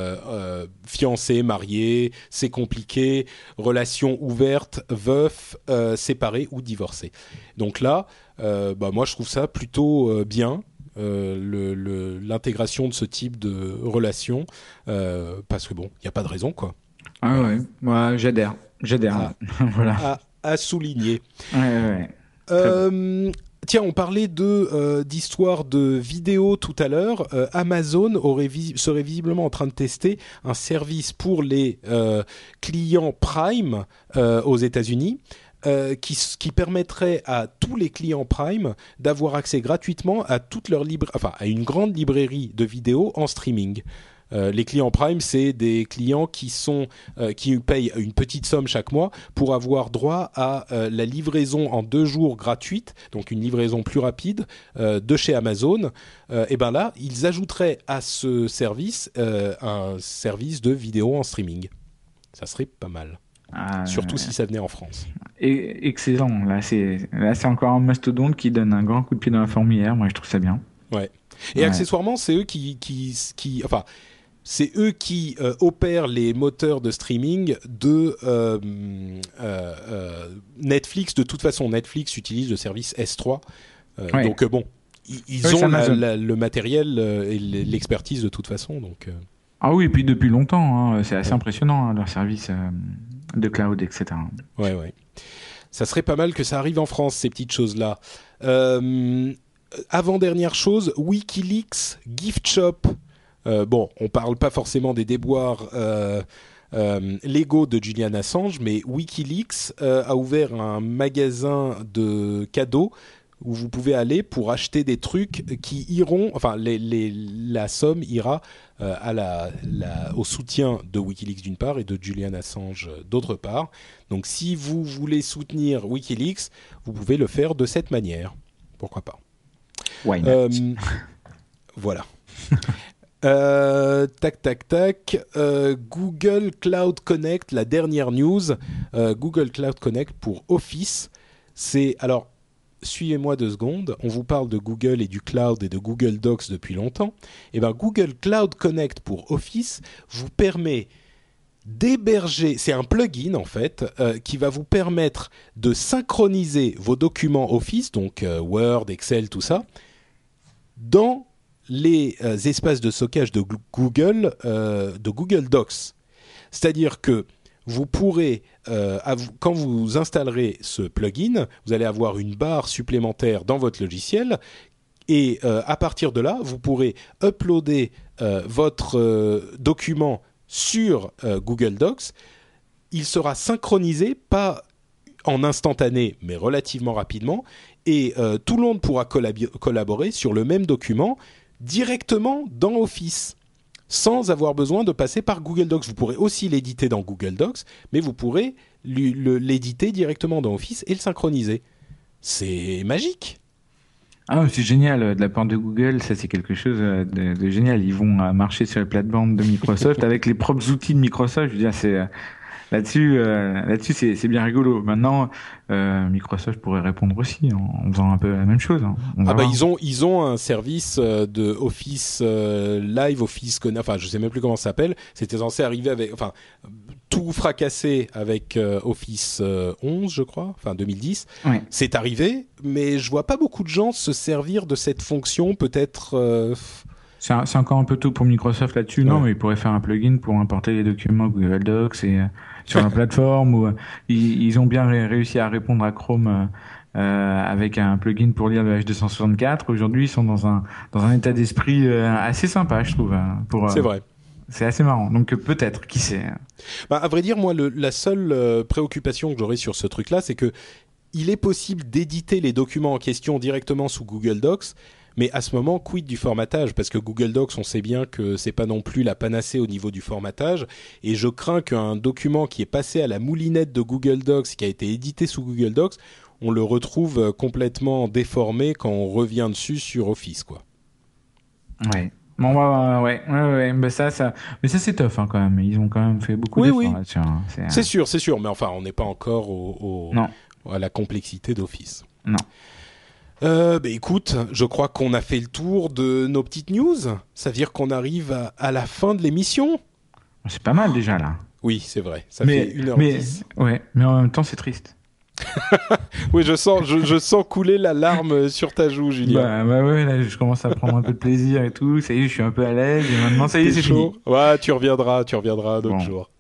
fiancé, marié, c'est compliqué, relation ouverte, veuf, séparé ou divorcé. Donc là, bah, moi, je trouve ça plutôt bien euh, l'intégration de ce type de relation euh, parce que bon, il n'y a pas de raison quoi. Ah ouais, moi j'adhère, j'adhère. voilà. À, souligner. Euh, Tiens, on parlait de d'histoire de vidéo tout à l'heure. Amazon aurait serait visiblement en train de tester un service pour les clients Prime aux États-Unis. Qui, qui, permettrait à tous les clients Prime d'avoir accès gratuitement à toute leur enfin à une grande librairie de vidéos en streaming. Euh, les clients Prime, c'est des clients qui sont euh, qui payent une petite somme chaque mois pour avoir droit à euh, la livraison en deux jours gratuite, donc une livraison plus rapide de chez Amazon. et ben là, ils ajouteraient à ce service un service de vidéo en streaming. Ça serait pas mal. Ah, Surtout si ça venait en France. Et, excellent. Là, c'est là, c'est encore un mastodonte qui donne un grand coup de pied dans la fourmilière. Moi, je trouve ça bien. Ouais. Et accessoirement, c'est eux qui, qui, qui, enfin, c'est eux qui euh, opèrent les moteurs de streaming de euh, euh, Netflix. De toute façon, Netflix utilise le service S3. Donc bon, ils, ont le matériel et l'expertise de toute façon. Donc, Ah oui, et puis depuis longtemps, hein, c'est assez impressionnant hein, leur service de cloud, etc. Ouais, ouais. Ça serait pas mal que ça arrive en France, ces petites choses-là. avant-dernière chose, Wikileaks, Gift Shop. Euh, bon, on parle pas forcément des déboires euh, euh, légaux de Julian Assange, mais WikiLeaks a ouvert un magasin de cadeaux où vous pouvez aller pour acheter des trucs qui iront, enfin, la somme ira à la, au soutien de WikiLeaks d'une part et de Julian Assange d'autre part. Donc, si vous voulez soutenir WikiLeaks, vous pouvez le faire de cette manière. Pourquoi pas? Why not? Voilà. Euh, tac, tac, tac. Euh, Google Cloud Connect, la dernière news. Euh, Google Cloud Connect pour Office. C'est alors. Suivez-moi deux secondes. On vous parle de Google et du cloud et de Google Docs depuis longtemps. Et eh ben Google Cloud Connect pour Office vous permet d'héberger, c'est un plugin en fait, qui va vous permettre de synchroniser vos documents Office, donc Word, Excel, tout ça, dans les euh, espaces de stockage de Google, euh, de Google Docs. C'est-à-dire que vous pourrez, euh, quand vous installerez ce plugin, vous allez avoir une barre supplémentaire dans votre logiciel et à partir de là, vous pourrez uploader votre document sur Google Docs. Il sera synchronisé, pas en instantané, mais relativement rapidement, et tout le monde pourra collaborer sur le même document directement dans Office sans avoir besoin de passer par Google Docs. Vous pourrez aussi l'éditer dans Google Docs, mais vous pourrez l'éditer directement dans Office et le synchroniser. C'est magique. Ah, c'est génial de la part de Google, ça c'est quelque chose de, génial. Ils vont euh, marcher sur la plate-bande de Microsoft avec les propres outils de Microsoft. Je veux dire, c'est là-dessus, euh, là-dessus, c'est bien rigolo. Maintenant, euh, Microsoft pourrait répondre aussi en, faisant un peu la même chose. Hein. Ah bah ils ont ils ont un service euh, de Office Live, Office enfin je sais même plus comment ça s'appelle. C'était censé arriver avec, enfin tout fracassé avec Office 11, je crois, enfin 2010. C'est arrivé, mais je vois pas beaucoup de gens se servir de cette fonction. Peut-être c'est encore un peu tôt pour Microsoft là-dessus, non, mais ils pourraient faire un plugin pour importer les documents Google Docs et sur la plateforme où euh, ils, ont bien réussi à répondre à Chrome euh, euh, avec un plugin pour lire le H264. Aujourd'hui, ils sont dans un dans un état d'esprit assez sympa, je trouve. Hein, pour c'est vrai. C'est assez marrant. Donc peut-être, qui sait. Bah, à vrai dire, moi, le, la seule préoccupation que j'aurais sur ce truc-là, c'est que il est possible d'éditer les documents en question directement sous Google Docs, mais à ce moment, quid du formatage? Parce que Google Docs, on sait bien que c'est pas non plus la panacée au niveau du formatage. Et je crains qu'un document qui est passé à la moulinette de Google Docs, qui a été édité sous Google Docs, on le retrouve euh, complètement déformé quand on revient dessus sur Office, quoi. Ouais. Bon, bah, ouais, ouais, ouais, mais ça, ça, mais ça c'est tough hein, quand même. Ils ont quand même fait beaucoup d'efforts là-dessus. Hein. C'est sûr, c'est sûr, mais enfin, on n'est pas encore au, non. à la complexité d'Office. Non. Euh, bah, écoute, je crois qu'on a fait le tour de nos petites news. Ça veut dire qu'on arrive à, la fin de l'émission. C'est pas mal déjà là. Oui, c'est vrai. Ça fait une heure mais, Ouais, mais en même temps, c'est triste. oui, je sens, je, sens couler la larme sur ta joue, Julien. Bah, bah, ouais, là, je commence à prendre un peu de plaisir et tout. Ça y est, je suis un peu à l'aise. Et maintenant, ça y est, c'est chaud. Ouais, tu reviendras, tu reviendras d'autres jours.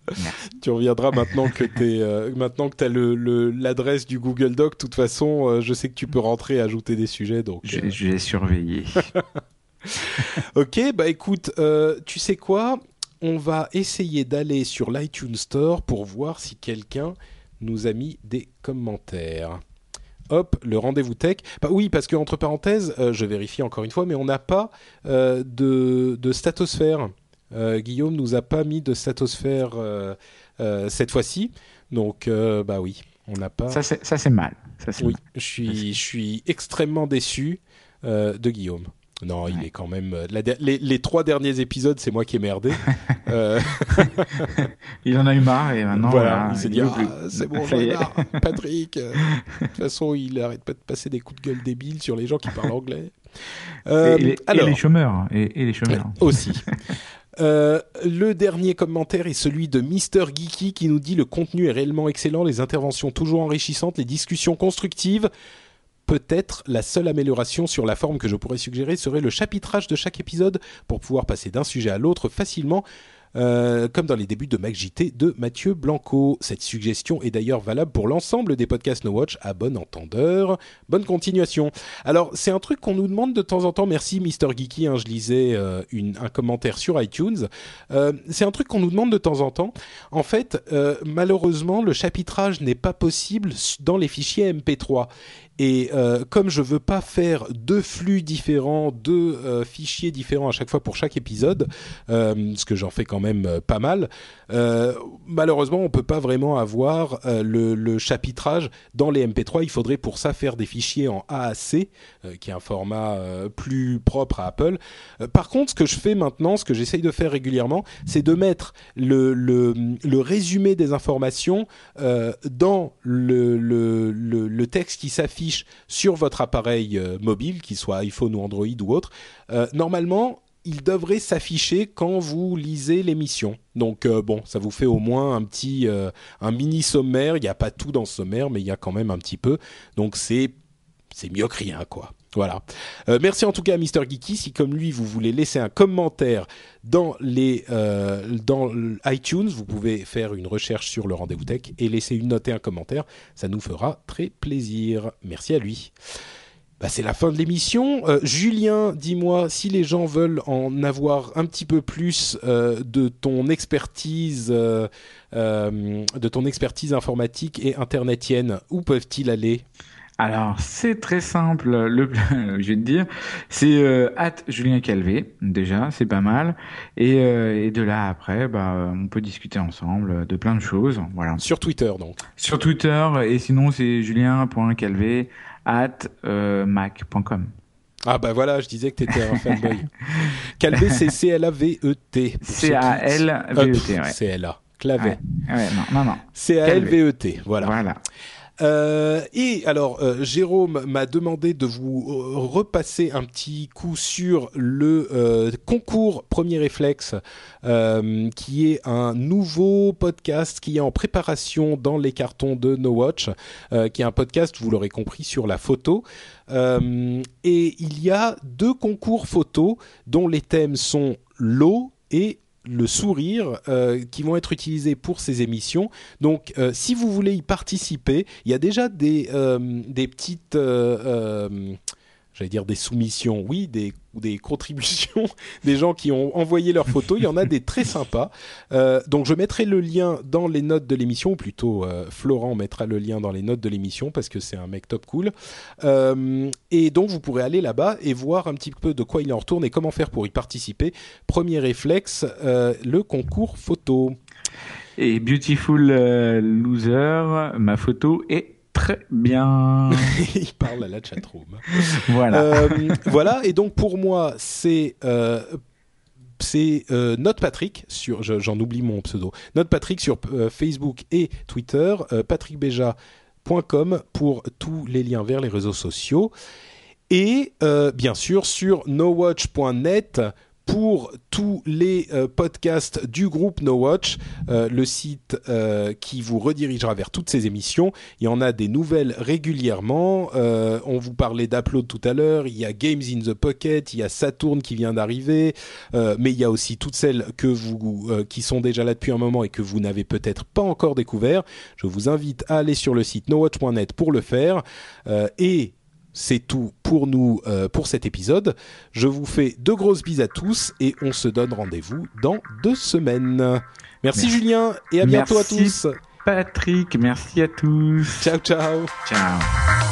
Tu reviendras maintenant que t'es, euh, maintenant que t'as le, l'adresse du Google Doc. De toute façon, euh, je sais que tu peux rentrer et ajouter des sujets, donc. Je, je vais surveiller. ok, bah écoute, tu sais quoi? On va essayer d'aller sur l'iTunes Store pour voir si quelqu'un nous a mis des commentaires. Hop, le rendez-vous tech. Bah oui, parce que entre parenthèses, euh, je vérifie encore une fois, mais on n'a pas euh, de, de, statosphère. Euh, Guillaume nous a pas mis de statosphère cette fois-ci, donc bah oui, on n'a pas. Ça c'est mal. Ça, oui, je suis je suis extrêmement déçu de Guillaume. Non, il est quand même. Euh, les, trois derniers épisodes, c'est moi qui ai merdé. Euh, il en a eu marre et maintenant. Voilà, il s'est dit ah, c'est bon, Patrick. Euh, de toute façon, il arrête pas de passer des coups de gueule débiles sur les gens qui parlent anglais. et, les, alors, les chômeurs. Hein, et, les chômeurs. Aussi. le dernier commentaire est celui de Mister Geeky qui nous dit le contenu est réellement excellent, les interventions toujours enrichissantes, les discussions constructives peut-être la seule amélioration sur la forme que je pourrais suggérer serait le chapitrage de chaque épisode pour pouvoir passer d'un sujet à l'autre facilement euh, comme dans les débuts de MacJT de Mathieu Blanco. Cette suggestion est d'ailleurs valable pour l'ensemble des podcasts No Watch à bon entendeur. Bonne continuation. Alors, c'est un truc qu'on nous demande de temps en temps. Merci Mister Geeky, hein, je lisais euh, un commentaire sur iTunes. Euh, c'est un truc qu'on nous demande de temps en temps. En fait, malheureusement, le chapitrage n'est pas possible dans les fichiers MP3. Et euh, comme je veux pas faire deux flux différents, deux euh, fichiers différents à chaque fois pour chaque épisode, euh, ce que j'en fais quand même pas mal, malheureusement on peut pas vraiment avoir le, chapitrage dans les MP3. Il faudrait pour ça faire des fichiers en AAC, qui est un format plus propre à Apple. par contre, ce que je fais maintenant, ce que j'essaye de faire régulièrement, c'est de mettre le, résumé des informations dans le texte qui s'affiche sur votre appareil euh, mobile, qu'il soit iPhone ou Android ou autre, euh, normalement, il devrait s'afficher quand vous lisez l'émission. Donc euh, bon, ça vous fait au moins un petit, un mini sommaire. Il n'y a pas tout dans ce sommaire, mais il y a quand même un petit peu. Donc c'est c'est mieux que rien, quoi. Voilà. Euh, merci en tout cas à Mr. Geeky. Si comme lui, vous voulez laisser un commentaire dans les euh, iTunes, vous pouvez faire une recherche sur le rendez-vous tech et laisser une note et un commentaire. Ça nous fera très plaisir. Merci à lui. Bah, c'est la fin de l'émission. Euh, Julien, dis-moi si les gens veulent en avoir un petit peu plus de ton expertise, de ton expertise informatique et internetienne, où peuvent-ils aller? Alors, c'est très simple, le, je vais te dire. C'est euh, Julien Calvé, déjà, c'est pas mal. Et, euh, et, de là, après, bah, on peut discuter ensemble de plein de choses. Voilà. Sur Twitter, donc. Sur Twitter, et sinon, c'est julien.calvé at euh, mac.com. Ah bah voilà, je disais que t'étais un fanboy. Calvé, c'est C-L-A-V-E-T. C-A-L-V-E-T, ouais. C-L-A. Clavé. Ouais, ouais, non, non, non. C-A-L-V-E-T, voilà. Voilà. Euh, et alors, euh, Jérôme m'a demandé de vous euh, repasser un petit coup sur le concours Premier Réflexe, qui est un nouveau podcast qui est en préparation dans les cartons de No Watch, qui est un podcast, vous l'aurez compris, sur la photo. et il y a deux concours photos dont les thèmes sont l'eau et le sourire euh, qui vont être utilisés pour ces émissions. Donc, euh, si vous voulez y participer, il y a déjà des, euh, des petites j'allais dire des soumissions, oui, des, des contributions, des gens qui ont envoyé leurs photos. Il y en a des très sympas. Euh, donc je mettrai le lien dans les notes de l'émission, ou plutôt euh, Florent mettra le lien dans les notes de l'émission parce que c'est un mec top cool. Euh, et donc vous pourrez aller là-bas et voir un petit peu de quoi il en retourne et comment faire pour y participer. Premier réflexe, le concours photo. Et Beautiful Loser, ma photo est Très bien. il parle à la chatroom. voilà. Euh, voilà. Et donc pour moi, c'est euh, c'est euh, Note Patrick sur, j'en oublie mon pseudo. Note Patrick sur Facebook et Twitter. patrickbeja.com pour tous les liens vers les réseaux sociaux. Et bien sûr sur nowatch.net pour tous les euh, podcasts du groupe No Watch, euh, le site euh, qui vous redirigera vers toutes ces émissions. Il y en a des nouvelles régulièrement. on vous parlait d'Upload tout à l'heure. Il y a Games in the Pocket, il y a Saturn qui vient d'arriver, mais il y a aussi toutes celles que vous qui sont déjà là depuis un moment et que vous n'avez peut-être pas encore découvert. Je vous invite à aller sur le site nowatch.net pour le faire et c'est tout pour nous euh, pour cet épisode. Je vous fais de grosses bises à tous et on se donne rendez-vous dans deux semaines. Merci, Julien et à bientôt à tous. Patrick, merci à tous. Ciao ciao. Ciao.